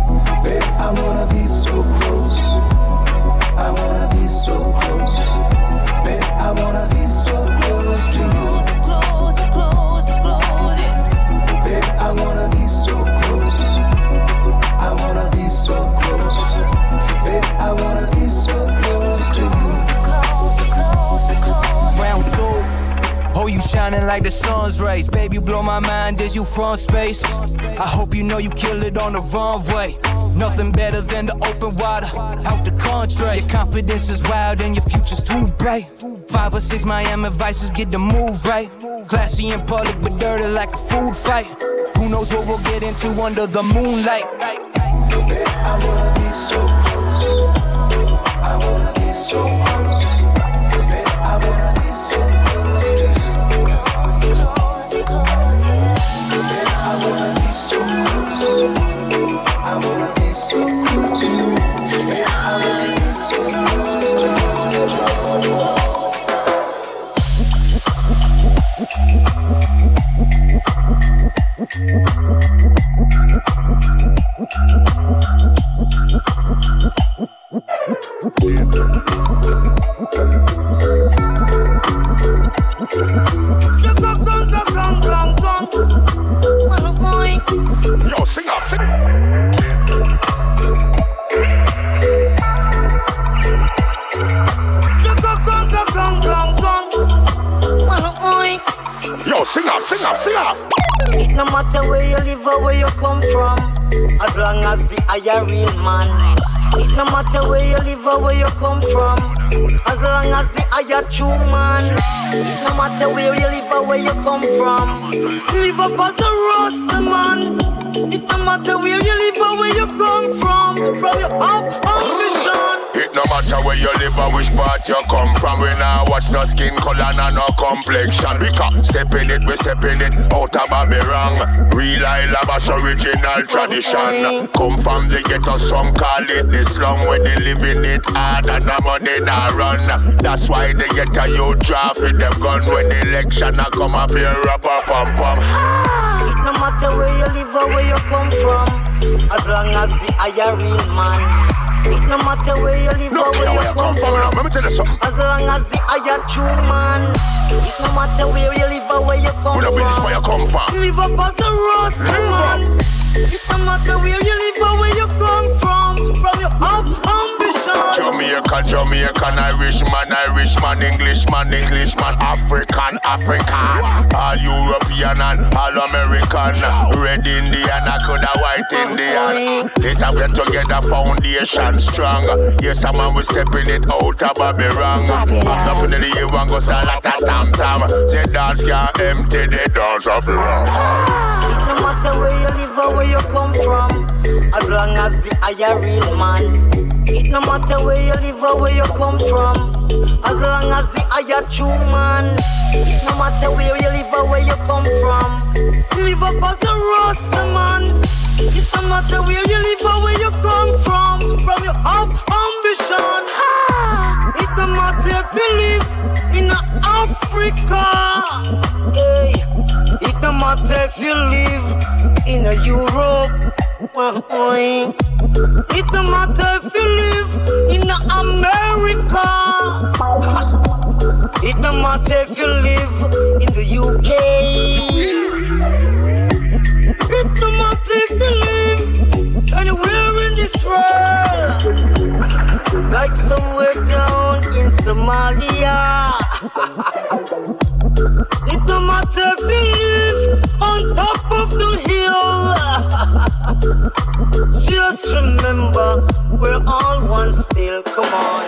Like the sun's rays. Baby, blow my mind as you from space. I hope you know you kill it on the runway. Nothing better than the open water. Out the country. Your confidence is wild and your future's too bright. Five or six Miami vices get the move right. Classy in public, but dirty like a food fight. Who knows what we'll get into under the moonlight? I wanna be so close. I wanna be so close. No matter where you live or where you come from, as long as the higher real man. It no matter where you live or where you come from, as long as the higher true man. It no matter where you live or where you come from, live up as a rasta man. It no matter where you live or where you come from, from your half ambition. No matter where you live or which part you come from. We now watch the skin color and no complexion. Because step in it, we step in it out of Babylon. Real Ilabash original tradition. Come from the ghetto, some call it the slum where they living it hard and the money not run. That's why they get a you draft with them gun when the election a come up here, rap a pum pum. No matter where you live or where you come from, as long as the higher real man. It no matter where you live or where you come from, Let me tell you something. as long as the higher true man. It no matter where you live or where you come We no business from. where you come from. Live up as a Live man. It no matter where you live or where you come from, from your ambition. Jamaica, Jamaican, Irishman, Irishman, Englishman, Englishman, African, African, all European and all American, Red Indian, I could have white Indian. This a get together foundation strong. Yes, a man we stepping it out of Babylon. I'm nothing in the year one go salata tam tam. Say dance can't empty the dance of the. No matter where you live or where you come from, as long as the higher real man. It no matter where you live or where you come from, as long as the higher true man. It no matter where you live or where you come from, live up as a rasta man. It no matter where you live or where you come from, from your half ambition. It no if you live in Africa. Hey. It no matter if you live in a Europe. It no matter if you live in America. It no matter if you live in the UK. It no matter if you live anywhere in this world. Like somewhere down Somalia. It no matter if you live on top of the hill. Just remember, we're all one still. Come on.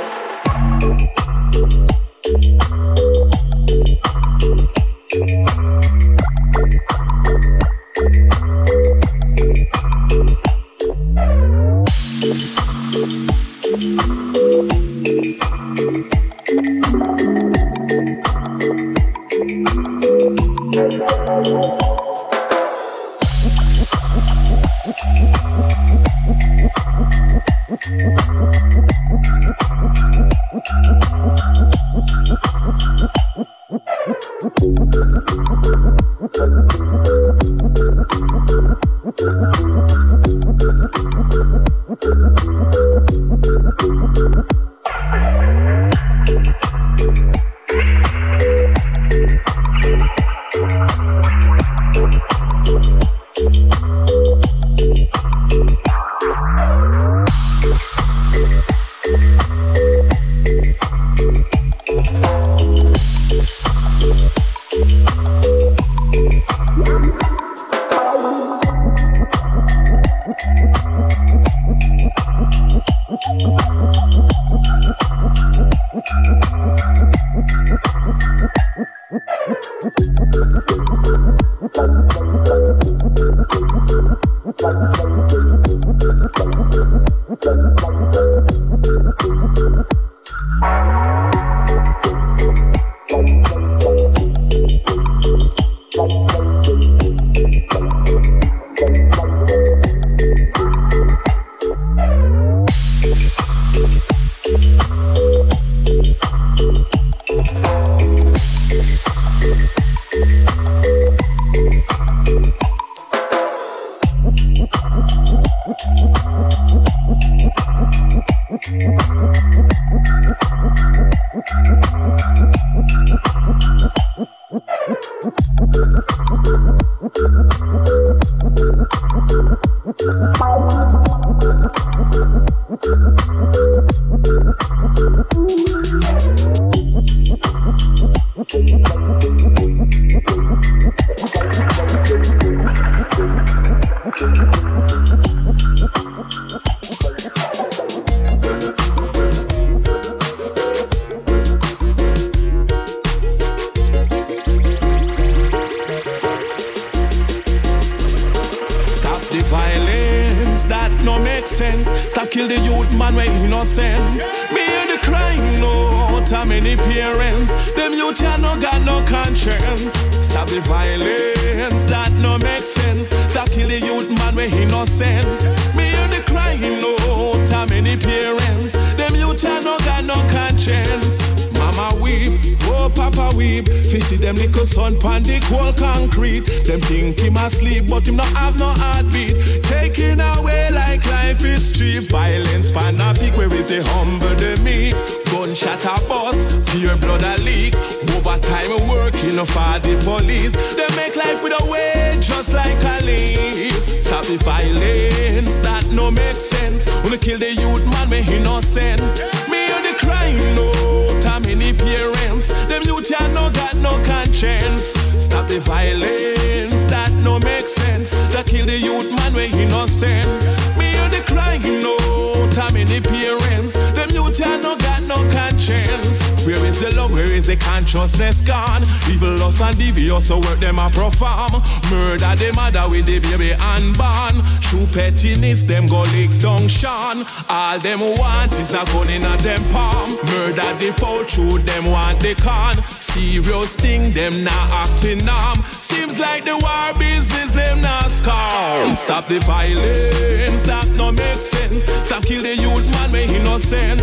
All them want is a gun in a them palm. Murder the foul, true them want the con. Serious thing, them not acting numb. Seems like the war business, them not scar. Stop the violence, that no make sense. Stop kill the youth man, me innocent.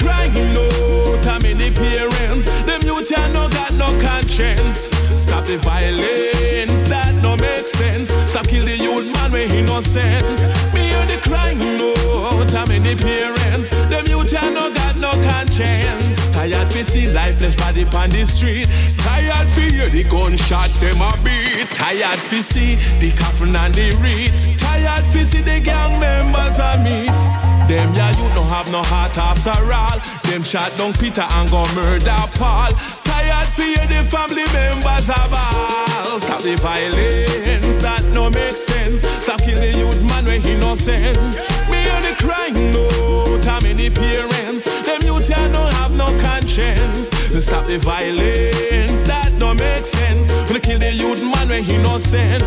Crying out, how many parents? Them youth ya no got no conscience. Stop the violence, that no make sense. Stop kill the youth man, we innocent. Me hear the crying out, how many parents? Them youth ya no got no conscience. Tired fi see lifeless body on the street. Tired fi hear the gunshot them a beat. Tired fi see the coffin and the reed. Tired fi see the gang members a meet. Them ya you don't have no heart after all. Them shot down Peter and go murder Paul. Tired for hear the family members have all. Stop the violence, that no make sense. Stop kill the youth man when innocent. Me hear the crying out, how many parents? Them youth ya don't have no conscience. Stop the violence, that no make sense. When kill the youth man when innocent.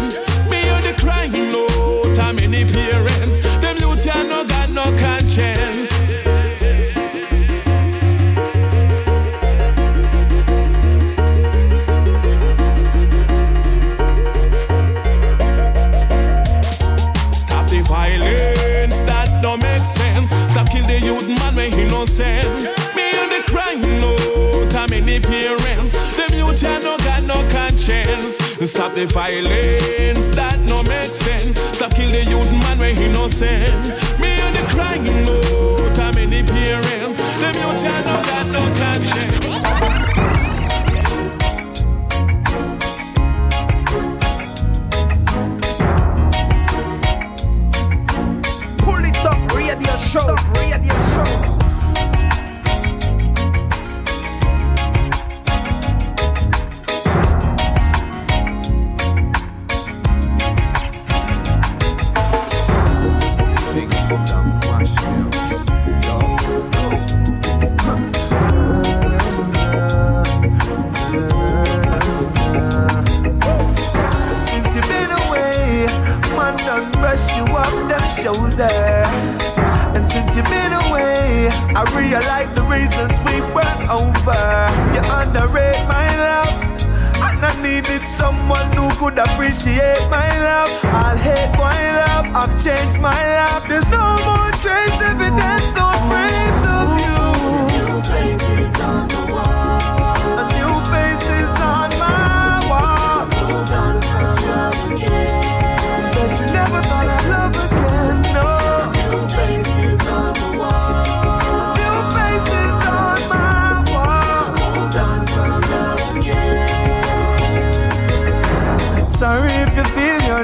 Me hear the crying out, how many parents? Conscience. Stop the violence, that don't make sense. Stop kill the youth man when innocent. Me and the how many parents? Them youth no got no conscience. Stop the violence, that no make sense. Stop kill the youth man when innocent. Me and the crying out, how many parents? Them youth ya no got no conscience. Pull it up, radio show, done brush you up them shoulder. And since you've been away, I realize the reasons we weren't over. You underrate my love. And I needed someone who could appreciate my love. I'll hate my love, I've changed my love. There's no more trace evidence or frames of you.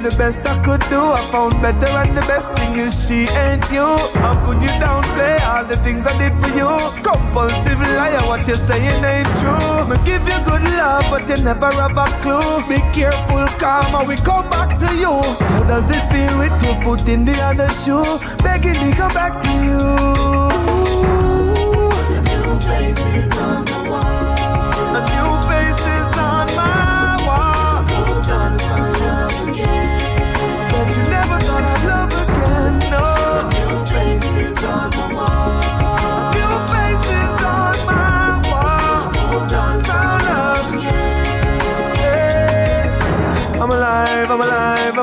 The best I could do. I found better and the best thing is she ain't you. How could you downplay all the things I did for you? Compulsive liar, what you're saying ain't true. Me give you good love, but you never have a clue. Be careful, karma, we come back to you. How does it feel with your foot in the other shoe? Begging me come back to you. New faces on the wall. A new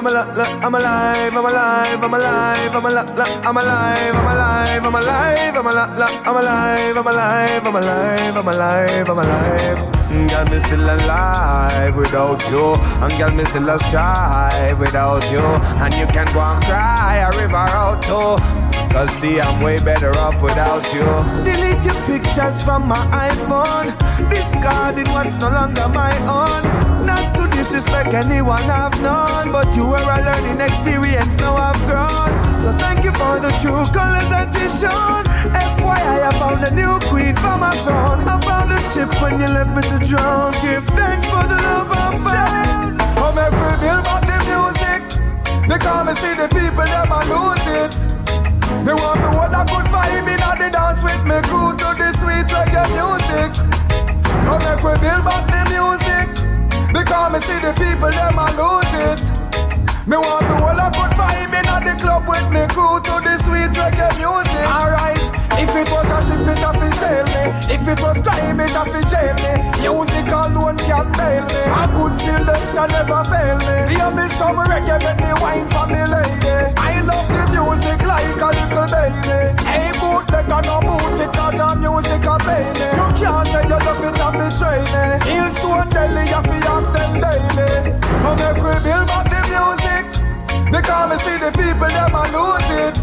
I'm alive, I'm alive, I'm alive, I'm alive, I'm alive, I'm alive, I'm alive, I'm alive, I'm alive, I'm alive, I'm alive, I'm alive, I'm alive, I'm alive. Girl, me still alive without you, and girl, me still a strive without you, and you can go and cry a river out too. Cause see, I'm way better off without you. Delete your pictures from my iPhone. Discarded what's no longer my own. Not to disrespect anyone I've known, but you were a learning experience, now I've grown. So thank you for the true colors that you shown. FYI, I found a new queen for my throne. I found a ship when you left me to drown. Give thanks for the love I found. Come and we build back the music. Because me see the people, them a lose it. Me want to hold a good vibe in the dance with me crew to the sweet reggae music. Come make we build back the music. Because me see the people, them a lose it. Me want to hold a good vibe in the club with me crew to the sweet reggae music. Alright, if it was a ship, it have to sail me. If it was crime, it have to jail me. Music alone can bail me. A good selector never fail me. Hear me some reggae, make me wine for me lady. I love the music like a little baby. Hey, bootleg and no boot it, cause the music a pay me. You can't say you love it and betray me. Hillstone Delly, you fi ask them daily. Come we build back the music. Because me see the people, them a lose it.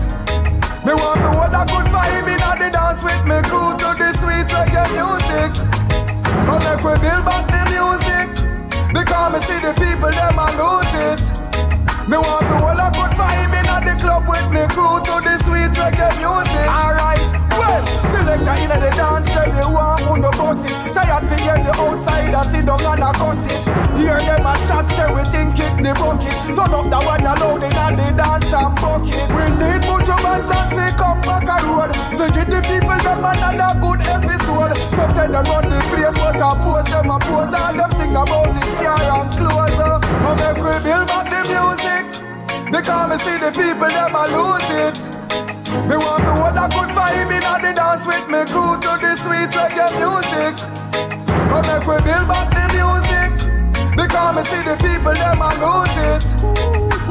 Me want to hold a good vibe in the dance with me crew to the sweet reggae music. Come make we build back the music. Because me see the people, them a lose it. Me want to hold a good vibe in the club with me crew to the sweet reggae music. Alright, well, select selector in the dance, tell you one who no boss. Tired to hear the outsider sit down and a cuss it. Hear them a chat, say we think it the bucket. Turn up the one loud in the dance and bucket. We need Buju Banton to come back a road. To give the people them another good episode. Some say them run the place, but I pose them a pose. All them sing about this car and clothes. Come we build back the music. Because me see the people, them a lose it. Me want to hold a good vibe in the dance with me crew to the sweet reggae music. Come make we build back the music. Because me see the people, them a lose it.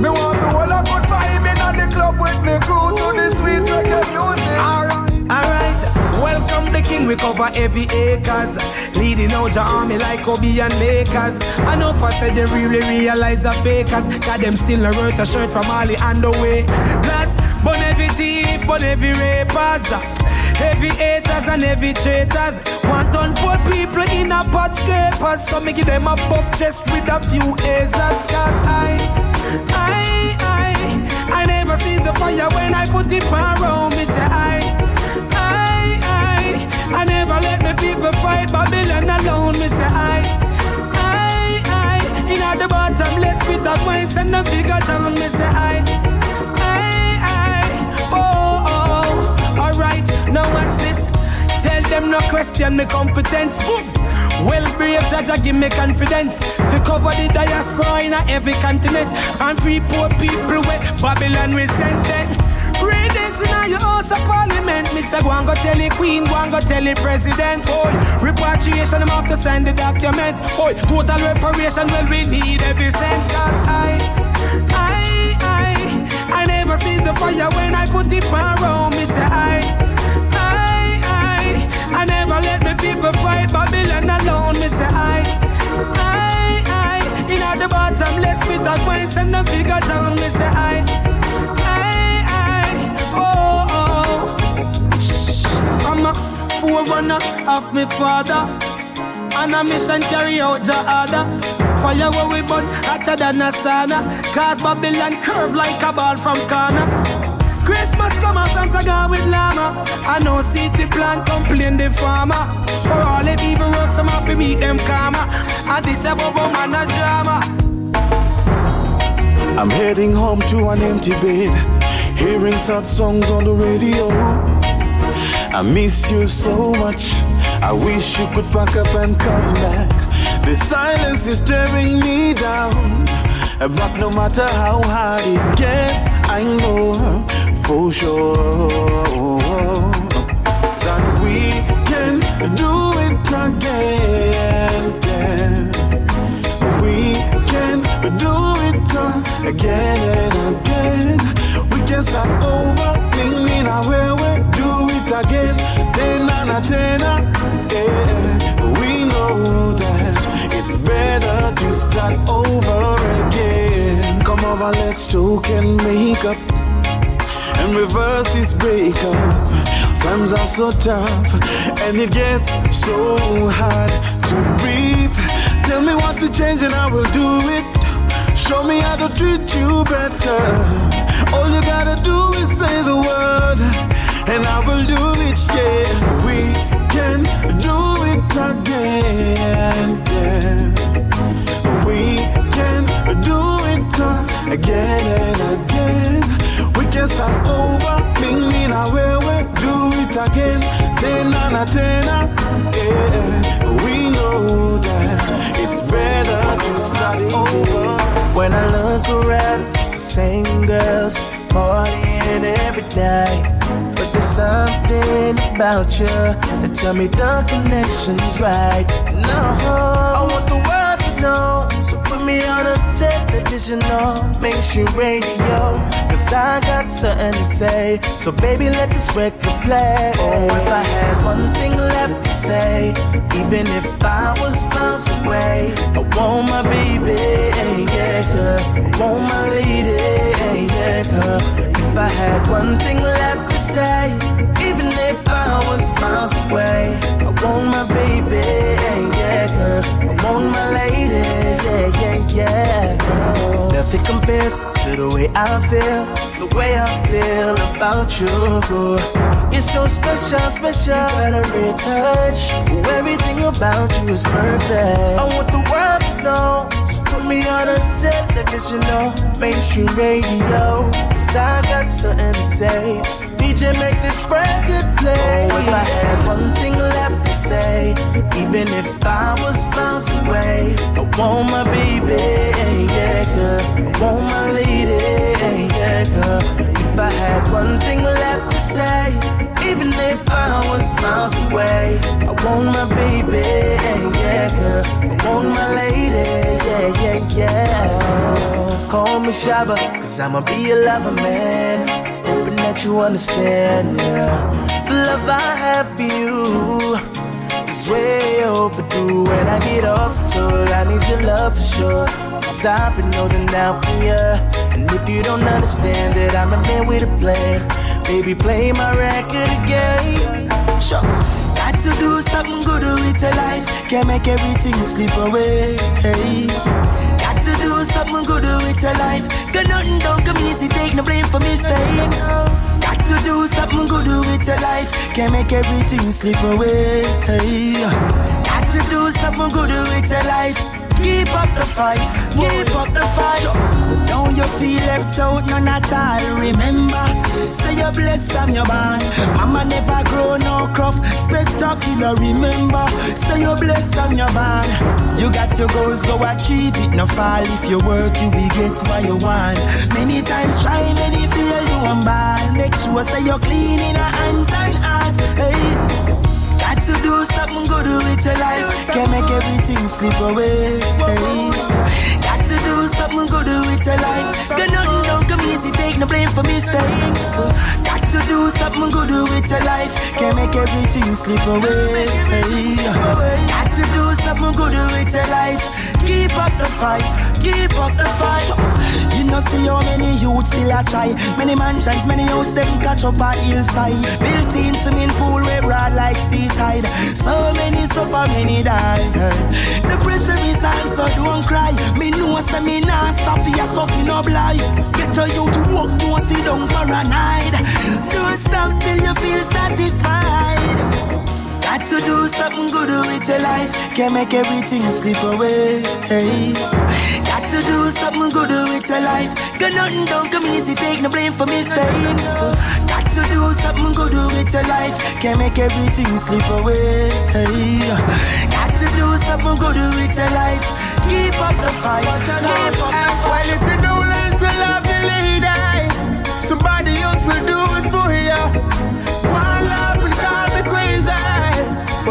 Me want to hold a good vibe in the club with me crew to the sweet reggae music. Alright. Alright, welcome the king, we cover every acres. Leading out your army like Kobe and Lakers. I know for said they really realize the fakers. Cause them still a worth a shirt from Mali and away. Plus, burn every thief, burn every rapers. Heavy haters and heavy traitors. Want to put people in a pot scrapers. So me give them a buff chest with a few acers. Cause I, I, I, I never see the fire when I put it around me. Say I never let me people fight Babylon alone. Me say I, I, I, in at the bottomless pit of wine send a bigger town. Me say I, I, I, oh, oh, oh, alright. Now watch this. Tell them no question me competence. Well brave Jaja give me confidence We cover the diaspora in every continent And free poor people with Babylon resent them Read this in your house of parliament. Me say go and go tell the queen, go and go tell the president Boy, repatriation, I'm have to sign the document Boy, total reparation, well we need every cent. Cause I, I, I, I never see the fire when I put it around Me say I, I, I, I never let me people fight Babylon alone. Me say I, I, I, in at the bottomless pit of wine Send them figure down. Me say I, Shh. I'm a forerunner of my father On a mission carry out the order. Fire where we burn hotter than a sauna. Cause Babylon curve like a ball from corner. Christmas come out Santa God with llama. I know city plan complain the farmer. For all the people work some have to meet them karma. And this a bubble man a drama. I'm heading home to an empty bed, hearing sad songs on the radio. I miss you so much. I wish you could pack up and come back. The silence is tearing me down. But no matter how hard it gets, I know for sure that we can do it again. We can do it again. start over. Mean me now where we do it again. Ten and a tenner. Yeah, we know that it's better to start over again. Come over, let's talk and make up and reverse this breakup. Times are so tough and it gets so hard to breathe. Tell me what to change and I will do it. Show me how to treat you better. All you gotta do is say the word and I will do it. Yeah, we can do it again. Yeah, we can do it again and again. We can start over. Now where we do it again. Ten and a tenner. Yeah, we know that it's better to start over. When I look around, it's the same girls partying every night. There's something about you that tell me the connection's right. No, I want the world to know. Me on a television or mainstream radio. Cause I got something to say. So baby, let this record play. Oh, if I had one thing left to say, even if I was miles away, I want my baby, yeah, girl. I want my lady, yeah, girl. If I had one thing left to say, even if I was miles away, I want my baby, yeah, girl. I want my lady, yeah, yeah, yeah. Nothing compares to the way I feel, the way I feel about you. You're so special, special. You got a real touch. Everything about you is perfect. I want the world know. So put me on a television or mainstream radio. Cause I got something to say. DJ, make this record play. Oh, if I had one thing left to say, even if I was miles away, I want my baby, yeah, girl. I want my lady, yeah, girl. If I had one thing left to say, even if I was miles away, I want my baby, yeah, yeah, yeah. Call me Shabba, cause I'ma be a lover, man. Hoping that you understand, yeah. The love I have for you is way overdue. When I get off tour, I need your love for sure. Cause I've been holding out for you. And if you don't understand it, I'm a man with a plan. Baby, play my record again. Sure. To do something good with your life. Can't make everything slip away. Hey. Got to do something good with your life. Cause nothing don't come easy, take no blame for mistakes. Got to do something good with your life. Can't make everything slip away. Hey. Got to do something good with your life. Keep up the fight, keep up the fight. Don't you feel left out, you're not all. Remember, say you're blessed from your band. Mama never grow no crop, spectacular. Remember, say you're blessed from your band. You got your goals, go achieve it. No fall if you work, you will get what you want. Many times try, many fail, you bad. Make sure say you're clean in your hands and heart. Hey. To do something good with your life. Can't make everything slip away. Got to do something good with your life. Cause nothing don't come easy, take no blame for mistakes. Got to do something good with your life. Can't make everything slip away. Got to do something good with your life. Keep up the fight, keep up the fight. You know, see how many youths still a try. Many mansions, many houses, them catch up a hillside. Built in swimming pool, we broad like sea tide. So many suffer, many die. The pressure is on, so don't cry. Me know, say me nah stop here, stuff no blind. Get a you to walk, don't sit down paranoid. Don't stop till you feel satisfied. Got to do something good with your life. Can't make everything slip away. Hey. Got to do something good with your life. Cause nothing don't come easy, take no blame for mistakes. Got to do something good with your life. Can't make everything slip away. Hey. Got to do something good with your life. Keep up the fight. Keep up the fight. Well, if you don't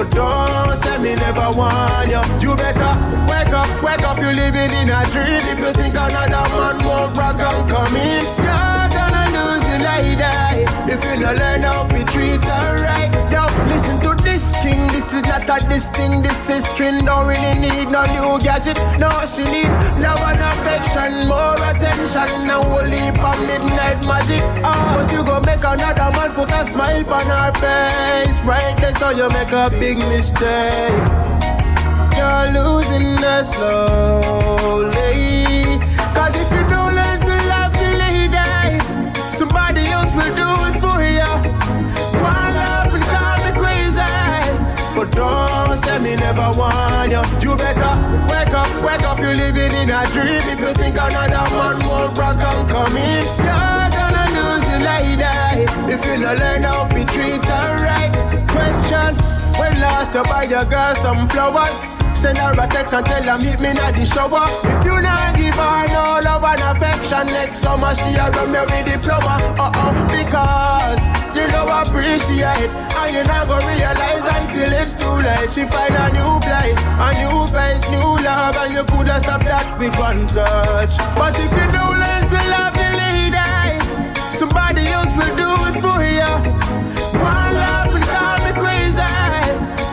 But don't say me never want you. You better wake up, wake up. You're living in a dream. If you think another man won't rock and come in, you're gonna lose you like die. If you no learn how to treat her right. Yo, listen to is not a this thing. This is string. Don't really need no new gadget. No, she need love and affection, more attention. Now we'll leap on midnight magic. Oh, but you go make another man put a smile on her face. Right there, so you make a big mistake. You're losing us slowly. Me never want you. You better wake up, wake up, you're living in a dream. If you think another man won't rock and come in, you're gonna lose your lady. If you don't learn how to treat her right. Question, when last you buy your girl some flowers? Send her a text and tell her meet me in the shower. If you not give her no love and affection, next summer she a run me with diploma. Uh oh, because you know appreciate, and you not gonna realize until it's too late. She find a new place, a new face, new love, and you coulda stopped that with one touch. But if you don't learn to love your lady, somebody else will do it for you. One love will call me crazy.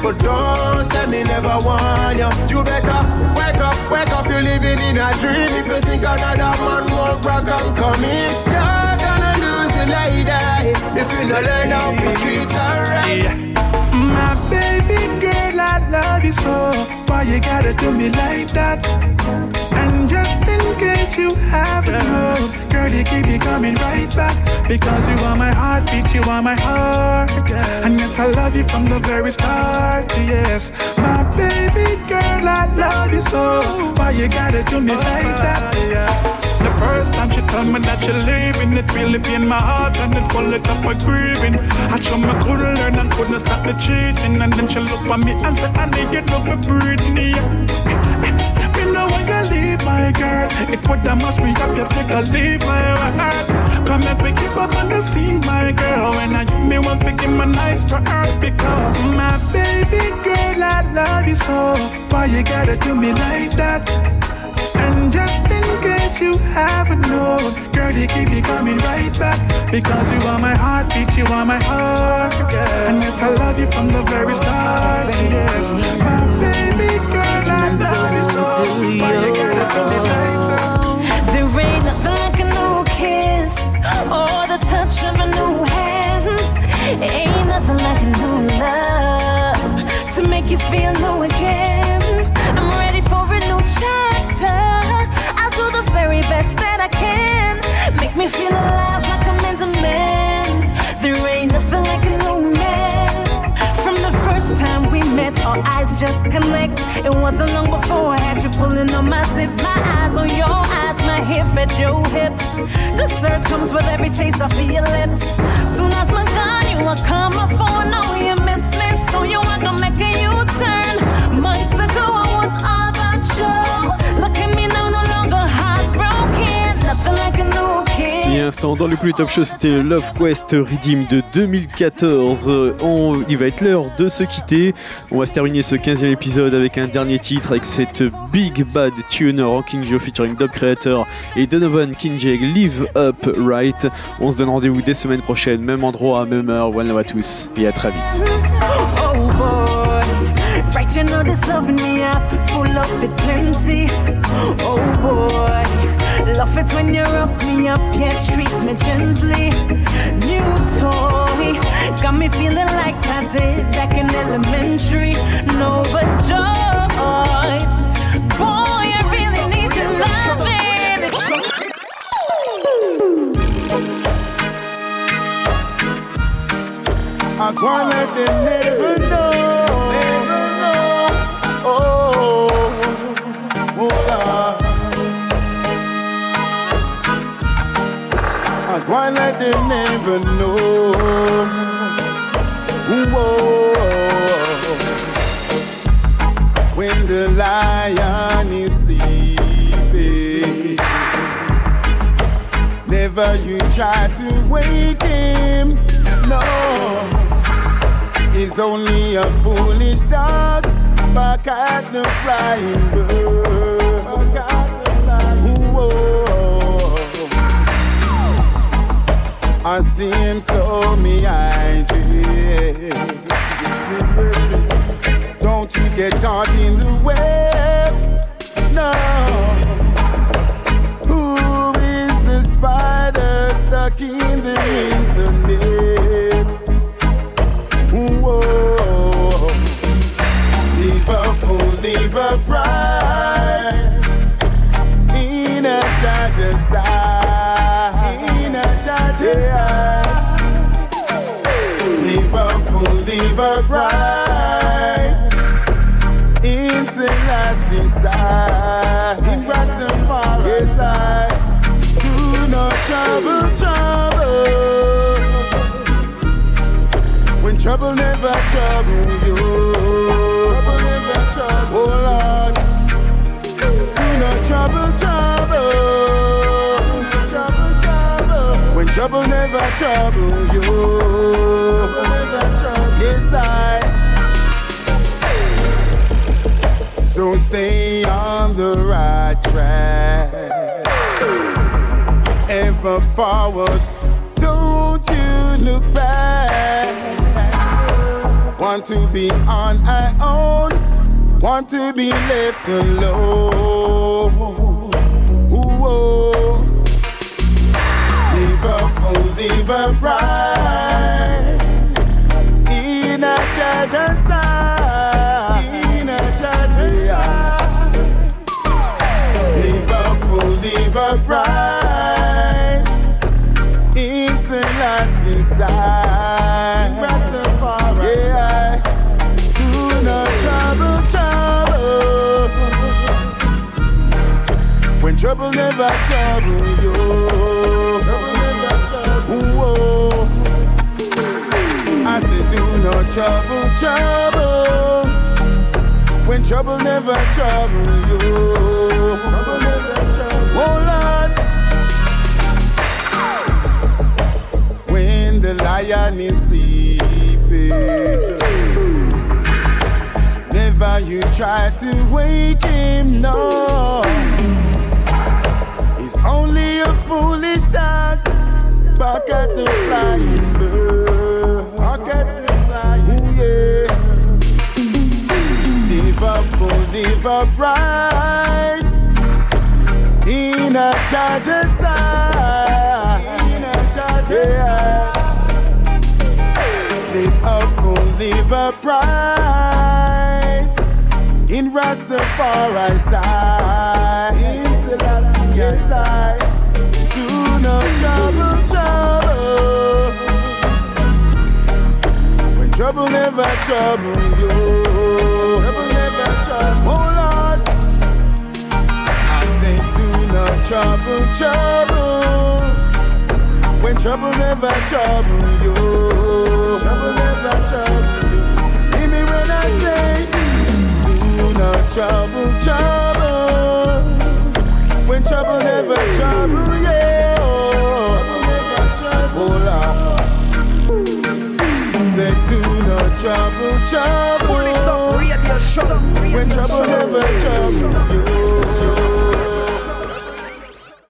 But don't say me never want you. You better wake up, wake up, you're living in a dream. If you think another man won't rock and come in, you're gonna lose your lady. If you don't learn how to treat her right. Girl, I love you so. Why you gotta do me like that? And just in case you haven't known, girl, you keep me coming right back. Because you are my heartbeat, you are my heart. And yes, I love you from the very start. Yes, my baby girl, I love you so. Why you gotta do me like that? The first time she told me that she leaving, it really pain my heart and it full it up with grieving. I told me couldn't learn and couldn't stop the cheating, and then she looked at me and said, "I need you to me breathing." Me know when you leave my girl, it would have must me up if you leave my heart. Come and pick up on the scene, my girl. When I give me one, pick my nice for her because my baby girl, I love you so. Why you gotta do me like that? And just in case you haven't known, girl, you keep me coming right back. Because you are my heartbeat, you are my heart. And yes, I love you from the very start. Yes, my baby girl, I love you so. Why you gotta do me like that? There ain't nothing like a new kiss or the touch of a new hand. Ain't nothing like a new love to make you feel new again. I'm ready for a new chapter. That I can. Make me feel alive like I'm in demand. There ain't nothing like a new man. From the first time we met, our eyes just connect. It wasn't long before I had you pulling on my zip. My eyes on your eyes, my hip at your hips. Dessert comes with every taste off of your lips. Soon as my gun, you will come up for no, you miss me. So you want to make a U-turn. Month ago, l'instant, dans le plus top show, c'était Love Quest Redeem de 2014. Euh, On, il va être l'heure de se quitter. On va se terminer ce 15e épisode avec un dernier titre avec cette Big Bad Tune Ranking Joe featuring Dub Creator et Donovan Kinjeg Live Up Right. On se donne rendez-vous dès semaine prochaine, même endroit, même heure. One love à tous et à très vite. Oh boy, love it when you rough me up, yeah, treat me gently. New toy, got me feeling like I did back in elementary. No but joy, boy, I really need your loving. I go let them never know. And let them never know. Whoa. When the lion is sleeping, never you try to wake him. No, he's only a foolish dog. Back at the flying bird. Whoa. so me I dream. Don't you get caught in the web. No. Who is the spider stuck in trouble trouble you. Trouble, yes, I. So stay on the right track. Ever forward, don't you look back. Want to be on our own, want to be left alone. Ooh, leave leave a bride in a judge's side. In a judge's side. Leave a fool, oh, leave a bride in Selassie's side. Rastafari, yeah. Do no trouble, trouble. When trouble never trouble trouble, trouble. When trouble never trouble you. Trouble never trouble. Oh Lord. When the lion is sleeping, never you try to wake him, no. He's only a foolish dog. Bark at the flying bird. Live upright in a judge's side. In a judge's yeah. Live up, oh, live upright in Rastafari side. In Selassie side. Do no trouble, trouble. When trouble never trouble you. Trouble, trouble. When trouble never trouble you. Trouble never trouble you. Hear me when I say do no trouble, trouble. When trouble never trouble you. Trouble never trouble, oh Lord. Say do no trouble, trouble. Pull it up, radio, shut up, radio, when trouble never trouble you.